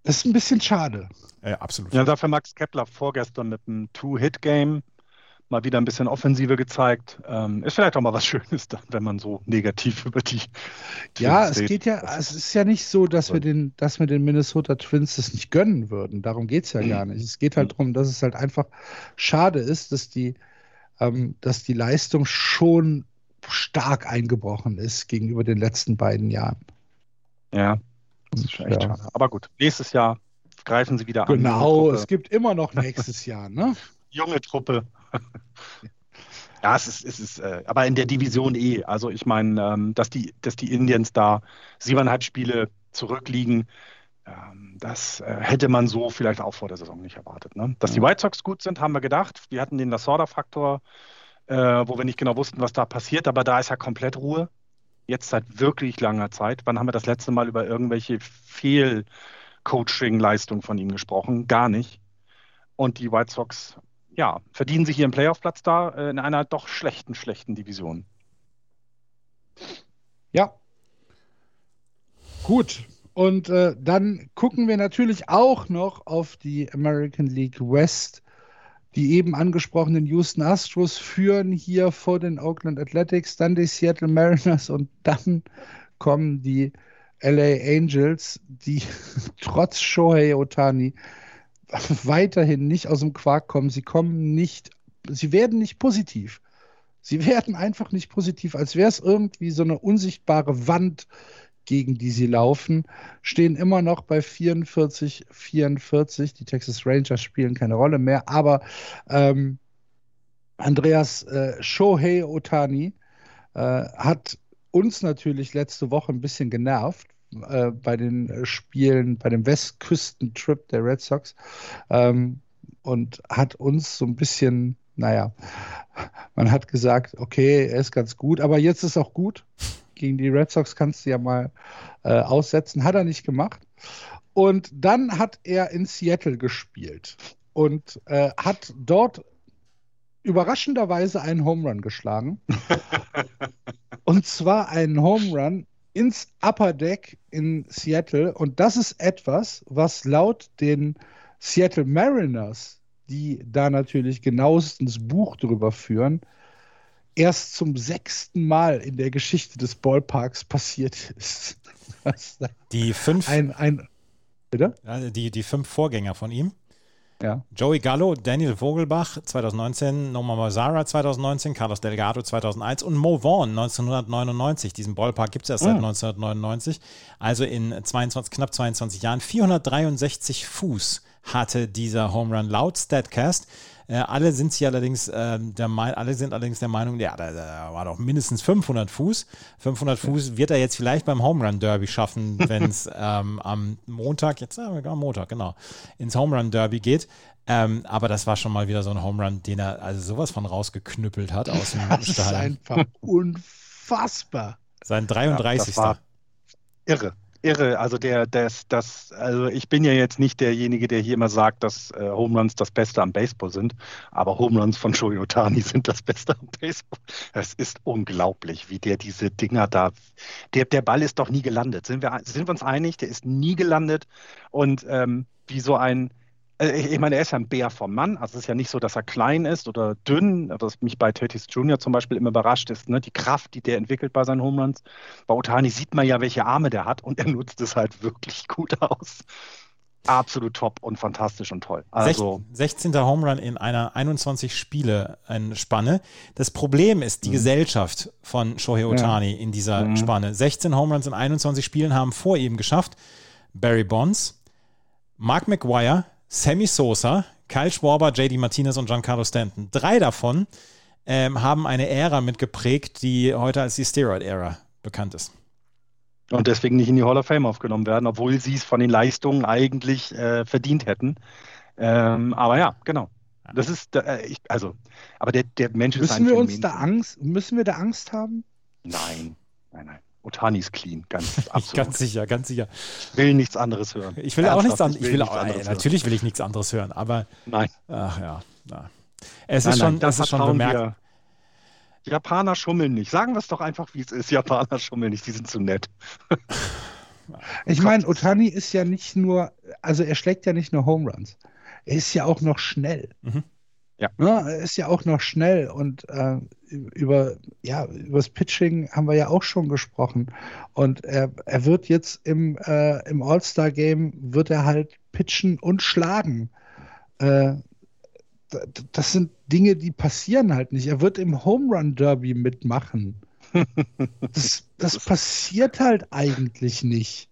Das ist ein bisschen schade. Ja, absolut. Ja, dafür Max Kepler vorgestern mit einem Two-Hit-Game mal wieder ein bisschen Offensive gezeigt. Ähm, ist vielleicht auch mal was Schönes, dann, wenn man so negativ über die. Twins ja, es geht ja, es ist ja nicht so, dass wir den, dass wir den Minnesota Twins das nicht gönnen würden. Darum geht es ja gar nicht. Es geht halt darum, dass es halt einfach schade ist, dass die, ähm, dass die Leistung schon stark eingebrochen ist gegenüber den letzten beiden Jahren. Ja, das ist schon echt ja. schade. Aber gut, nächstes Jahr greifen sie wieder genau, an. Genau, es gibt immer noch nächstes Jahr, ne? Junge Truppe. Ja, es ist, es ist äh, aber in der Division E. Also ich meine, ähm, dass, die, dass die Indians da siebeneinhalb Spiele zurückliegen, ähm, das äh, hätte man so vielleicht auch vor der Saison nicht erwartet. Ne? Dass die White Sox gut sind, haben wir gedacht. Wir hatten den Lasorda-Faktor, äh, wo wir nicht genau wussten, was da passiert, aber da ist ja komplett Ruhe. Jetzt seit wirklich langer Zeit. Wann haben wir das letzte Mal über irgendwelche Fehl-Coaching-Leistungen von ihm gesprochen? Gar nicht. Und die White Sox ja, verdienen sich ihren Playoff-Platz da äh, in einer doch schlechten, schlechten Division. Ja. Gut. Und äh, dann gucken wir natürlich auch noch auf die American League West. Die eben angesprochenen Houston Astros führen hier vor den Oakland Athletics, dann die Seattle Mariners und dann kommen die LA Angels, die trotz Shohei Otani weiterhin nicht aus dem Quark kommen. Sie kommen nicht, sie werden nicht positiv. Sie werden einfach nicht positiv, als wäre es irgendwie so eine unsichtbare Wand, gegen die sie laufen, stehen immer noch bei 44, 44. Die Texas Rangers spielen keine Rolle mehr, aber ähm, Andreas äh, Shohei Otani äh, hat uns natürlich letzte Woche ein bisschen genervt, äh, bei den Spielen, bei dem Westküstentrip der Red Sox ähm, und hat uns so ein bisschen, naja, man hat gesagt, okay, er ist ganz gut, aber jetzt ist auch gut. Gegen die Red Sox kannst du ja mal äh, aussetzen. Hat er nicht gemacht. Und dann hat er in Seattle gespielt und äh, hat dort überraschenderweise einen Home Run geschlagen. und zwar einen Home Run ins Upper Deck in Seattle. Und das ist etwas, was laut den Seattle Mariners die da natürlich genauestens Buch drüber führen, erst zum sechsten Mal in der Geschichte des Ballparks passiert ist. die fünf, ein, ein, bitte? Die, die fünf Vorgänger von ihm. Ja. Joey Gallo, Daniel Vogelbach 2019, Noma Mazzara 2019, Carlos Delgado 2001 und Mo Vaughn 1999. Diesen Ballpark gibt es erst seit 1999. Ah. Also in 22, knapp 22 Jahren. 463 Fuß hatte dieser Home Run laut Statcast. Äh, alle sind sie allerdings, äh, der, alle sind allerdings der Meinung, ja, da, da, war doch mindestens 500 Fuß. 500 Fuß wird er jetzt vielleicht beim Home Run Derby schaffen, wenn es ähm, am Montag, jetzt äh, am Montag, genau, ins Home Run Derby geht. Ähm, aber das war schon mal wieder so ein Home Run, den er also sowas von rausgeknüppelt hat aus dem das Stadion. Das ist einfach unfassbar. Sein 33. Ja, irre irre. Also der, das, das, also ich bin ja jetzt nicht derjenige, der hier immer sagt, dass äh, Home Runs das Beste am Baseball sind, aber Home Runs von Shohei Otani sind das Beste am Baseball. Es ist unglaublich, wie der diese Dinger da. Der, der Ball ist doch nie gelandet. Sind wir, sind wir uns einig? Der ist nie gelandet und ähm, wie so ein ich meine, er ist ja ein Bär vom Mann. Also es ist ja nicht so, dass er klein ist oder dünn, was mich bei Tatis Jr. zum Beispiel immer überrascht ist, ne? die Kraft, die der entwickelt bei seinen Home Runs. Bei Otani sieht man ja, welche Arme der hat und er nutzt es halt wirklich gut aus. Absolut top und fantastisch und toll. Also 16. Home Run in einer 21 Spiele Spanne. Das Problem ist die mhm. Gesellschaft von Shohei Otani ja. in dieser mhm. Spanne. 16 Home Runs in 21 Spielen haben vor ihm geschafft Barry Bonds, Mark McGuire, Sammy Sosa, Kyle Schwarber, JD Martinez und Giancarlo Stanton. Drei davon ähm, haben eine Ära mitgeprägt, die heute als die Steroid-Ära bekannt ist. Und deswegen nicht in die Hall of Fame aufgenommen werden, obwohl sie es von den Leistungen eigentlich äh, verdient hätten. Ähm, aber ja, genau. Das ist, äh, ich, also, aber der, der Mensch müssen ist ein wir uns da Angst, Müssen wir da Angst haben? Nein, nein, nein. Otani ist clean, ganz absolut. ganz sicher, ganz sicher. Ich will nichts anderes hören. Ich will Ernsthaft, auch nichts, an, ich will, ich will auch, anderes Natürlich hören. will ich nichts anderes hören, aber. Nein. Ach ja. Na. Es nein, ist schon, nein, das ist schon bemerkt. Japaner schummeln nicht. Sagen wir es doch einfach, wie es ist. Japaner schummeln nicht, die sind zu nett. ich meine, Otani ist ja nicht nur, also er schlägt ja nicht nur Home Runs. Er ist ja auch noch schnell. Mhm. Ja. ja. Er ist ja auch noch schnell und äh, über, ja, über das Pitching haben wir ja auch schon gesprochen. Und er, er wird jetzt im, äh, im All-Star-Game, wird er halt pitchen und schlagen. Äh, das sind Dinge, die passieren halt nicht. Er wird im Home Run Derby mitmachen. Das, das passiert halt eigentlich nicht.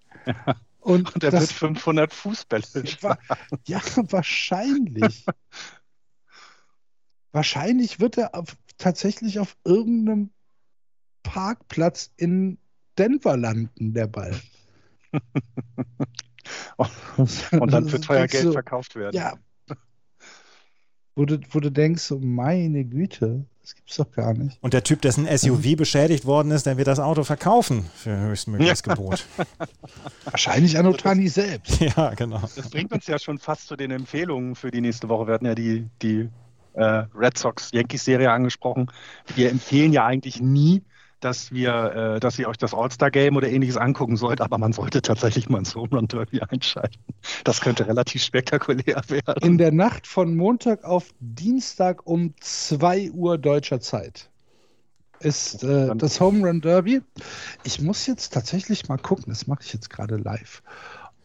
Und, und er das, wird 500 Fußbälle schlagen. Ja, wahrscheinlich. wahrscheinlich wird er auf, tatsächlich auf irgendeinem Parkplatz in Denver landen, der Ball. und dann für teuer Geld so, verkauft werden. Ja. Wo du, wo du denkst, so, meine Güte, das gibt's doch gar nicht. Und der Typ, dessen SUV beschädigt worden ist, der wird das Auto verkaufen für höchstmögliches Gebot. Wahrscheinlich an Otani selbst. Ja, genau. Das bringt uns ja schon fast zu den Empfehlungen für die nächste Woche. Wir hatten ja die, die äh, Red Sox-Yankees-Serie angesprochen. Wir empfehlen ja eigentlich nie, dass wir, äh, dass ihr euch das All-Star-Game oder ähnliches angucken sollt, aber man sollte tatsächlich mal ins Home Run Derby einschalten. Das könnte relativ spektakulär werden. In der Nacht von Montag auf Dienstag um 2 Uhr deutscher Zeit ist äh, das Home Run Derby. Ich muss jetzt tatsächlich mal gucken, das mache ich jetzt gerade live,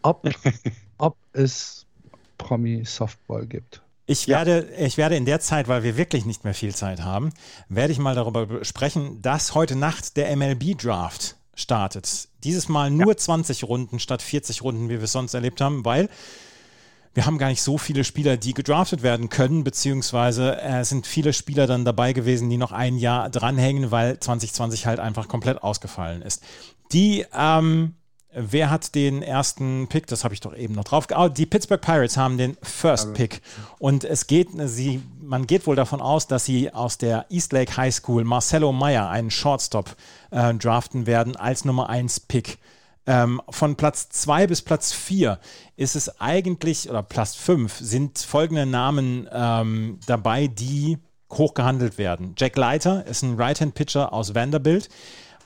ob, ob es Promi Softball gibt. Ich, ja. werde, ich werde in der Zeit, weil wir wirklich nicht mehr viel Zeit haben, werde ich mal darüber sprechen, dass heute Nacht der MLB-Draft startet. Dieses Mal nur ja. 20 Runden statt 40 Runden, wie wir es sonst erlebt haben, weil wir haben gar nicht so viele Spieler, die gedraftet werden können, beziehungsweise äh, es sind viele Spieler dann dabei gewesen, die noch ein Jahr dranhängen, weil 2020 halt einfach komplett ausgefallen ist. Die ähm, Wer hat den ersten Pick? Das habe ich doch eben noch drauf. Oh, die Pittsburgh Pirates haben den First Pick. Und es geht, sie, man geht wohl davon aus, dass sie aus der Eastlake High School Marcelo Meyer, einen Shortstop, äh, draften werden als Nummer 1 Pick. Ähm, von Platz 2 bis Platz 4 ist es eigentlich, oder Platz 5 sind folgende Namen ähm, dabei, die hoch gehandelt werden. Jack Leiter ist ein Right-Hand-Pitcher aus Vanderbilt.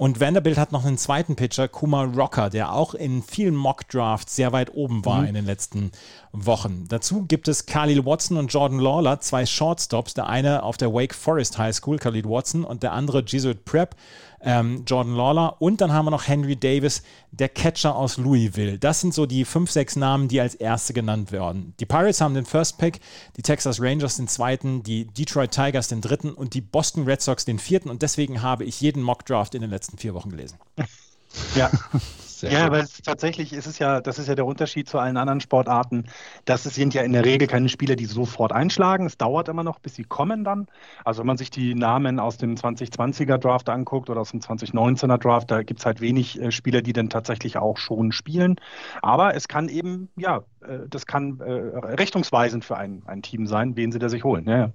Und Vanderbilt hat noch einen zweiten Pitcher, Kumar Rocker, der auch in vielen Mock-Drafts sehr weit oben war mhm. in den letzten Wochen. Dazu gibt es Khalil Watson und Jordan Lawler, zwei Shortstops. Der eine auf der Wake Forest High School, Khalil Watson, und der andere Jesuit Prep ähm, Jordan Lawler und dann haben wir noch Henry Davis, der Catcher aus Louisville. Das sind so die fünf, sechs Namen, die als erste genannt werden. Die Pirates haben den First Pick, die Texas Rangers den zweiten, die Detroit Tigers den dritten und die Boston Red Sox den vierten und deswegen habe ich jeden Mock Draft in den letzten vier Wochen gelesen. Ja, Sehr ja, aber tatsächlich ist es ja, das ist ja der Unterschied zu allen anderen Sportarten. Das sind ja in der Regel keine Spieler, die sofort einschlagen. Es dauert immer noch, bis sie kommen dann. Also wenn man sich die Namen aus dem 2020er Draft anguckt oder aus dem 2019er Draft, da gibt es halt wenig äh, Spieler, die dann tatsächlich auch schon spielen. Aber es kann eben, ja, äh, das kann äh, richtungsweisend für ein, ein Team sein, wen sie da sich holen. Ja,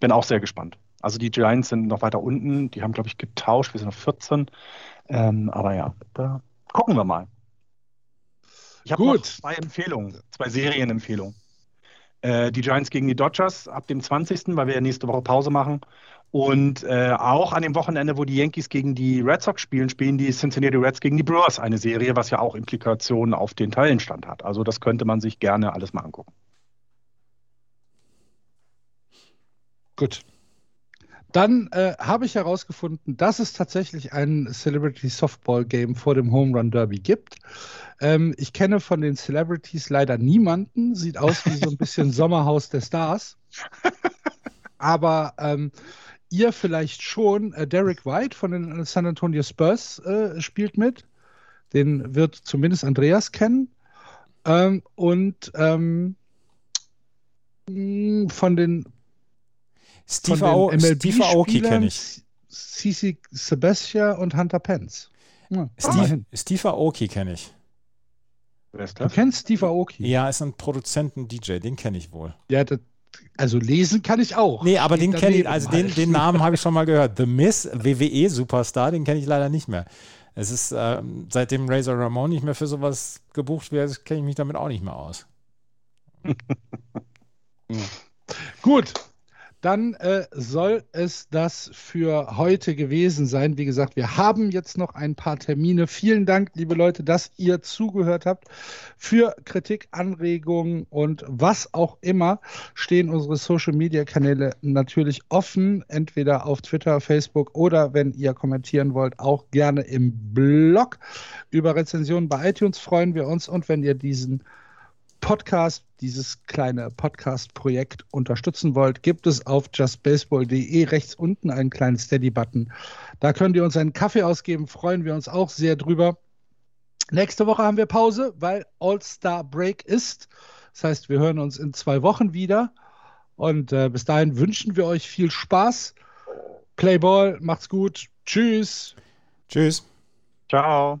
bin auch sehr gespannt. Also die Giants sind noch weiter unten, die haben, glaube ich, getauscht, wir sind auf 14. Ähm, aber ja, da gucken wir mal. Ich habe zwei Empfehlungen, zwei Serienempfehlungen. Äh, die Giants gegen die Dodgers ab dem 20., weil wir ja nächste Woche Pause machen. Und äh, auch an dem Wochenende, wo die Yankees gegen die Red Sox spielen, spielen die Cincinnati Reds gegen die Brewers eine Serie, was ja auch Implikationen auf den Tabellenstand hat. Also das könnte man sich gerne alles mal angucken. Gut. Dann äh, habe ich herausgefunden, dass es tatsächlich ein Celebrity Softball Game vor dem Home Run Derby gibt. Ähm, ich kenne von den Celebrities leider niemanden. Sieht aus wie so ein bisschen Sommerhaus der Stars. Aber ähm, ihr vielleicht schon. Äh, Derek White von den San Antonio Spurs äh, spielt mit. Den wird zumindest Andreas kennen. Ähm, und ähm, von den Steve, Ao Steve Aoki kenne ich. Cici Sebastian und Hunter Pence. Ja, Steve, Steve Aoki kenne ich. Wer ist das? Du kennst Steve Aoki? Ja, ist ein Produzenten-DJ, den kenne ich wohl. Ja, das, also lesen kann ich auch. Nee, aber den kenne ich, also den, den Namen habe ich schon mal gehört. The Miss, WWE Superstar, den kenne ich leider nicht mehr. Es ist, äh, seitdem Razor Ramon nicht mehr für sowas gebucht wird, kenne ich mich damit auch nicht mehr aus. Gut, dann äh, soll es das für heute gewesen sein. Wie gesagt, wir haben jetzt noch ein paar Termine. Vielen Dank, liebe Leute, dass ihr zugehört habt. Für Kritik, Anregungen und was auch immer stehen unsere Social-Media-Kanäle natürlich offen, entweder auf Twitter, Facebook oder wenn ihr kommentieren wollt, auch gerne im Blog. Über Rezensionen bei iTunes freuen wir uns und wenn ihr diesen Podcast, dieses kleine Podcast-Projekt unterstützen wollt, gibt es auf justbaseball.de rechts unten einen kleinen Steady-Button. Da könnt ihr uns einen Kaffee ausgeben, freuen wir uns auch sehr drüber. Nächste Woche haben wir Pause, weil All-Star Break ist. Das heißt, wir hören uns in zwei Wochen wieder. Und äh, bis dahin wünschen wir euch viel Spaß. Playball, macht's gut. Tschüss. Tschüss. Ciao.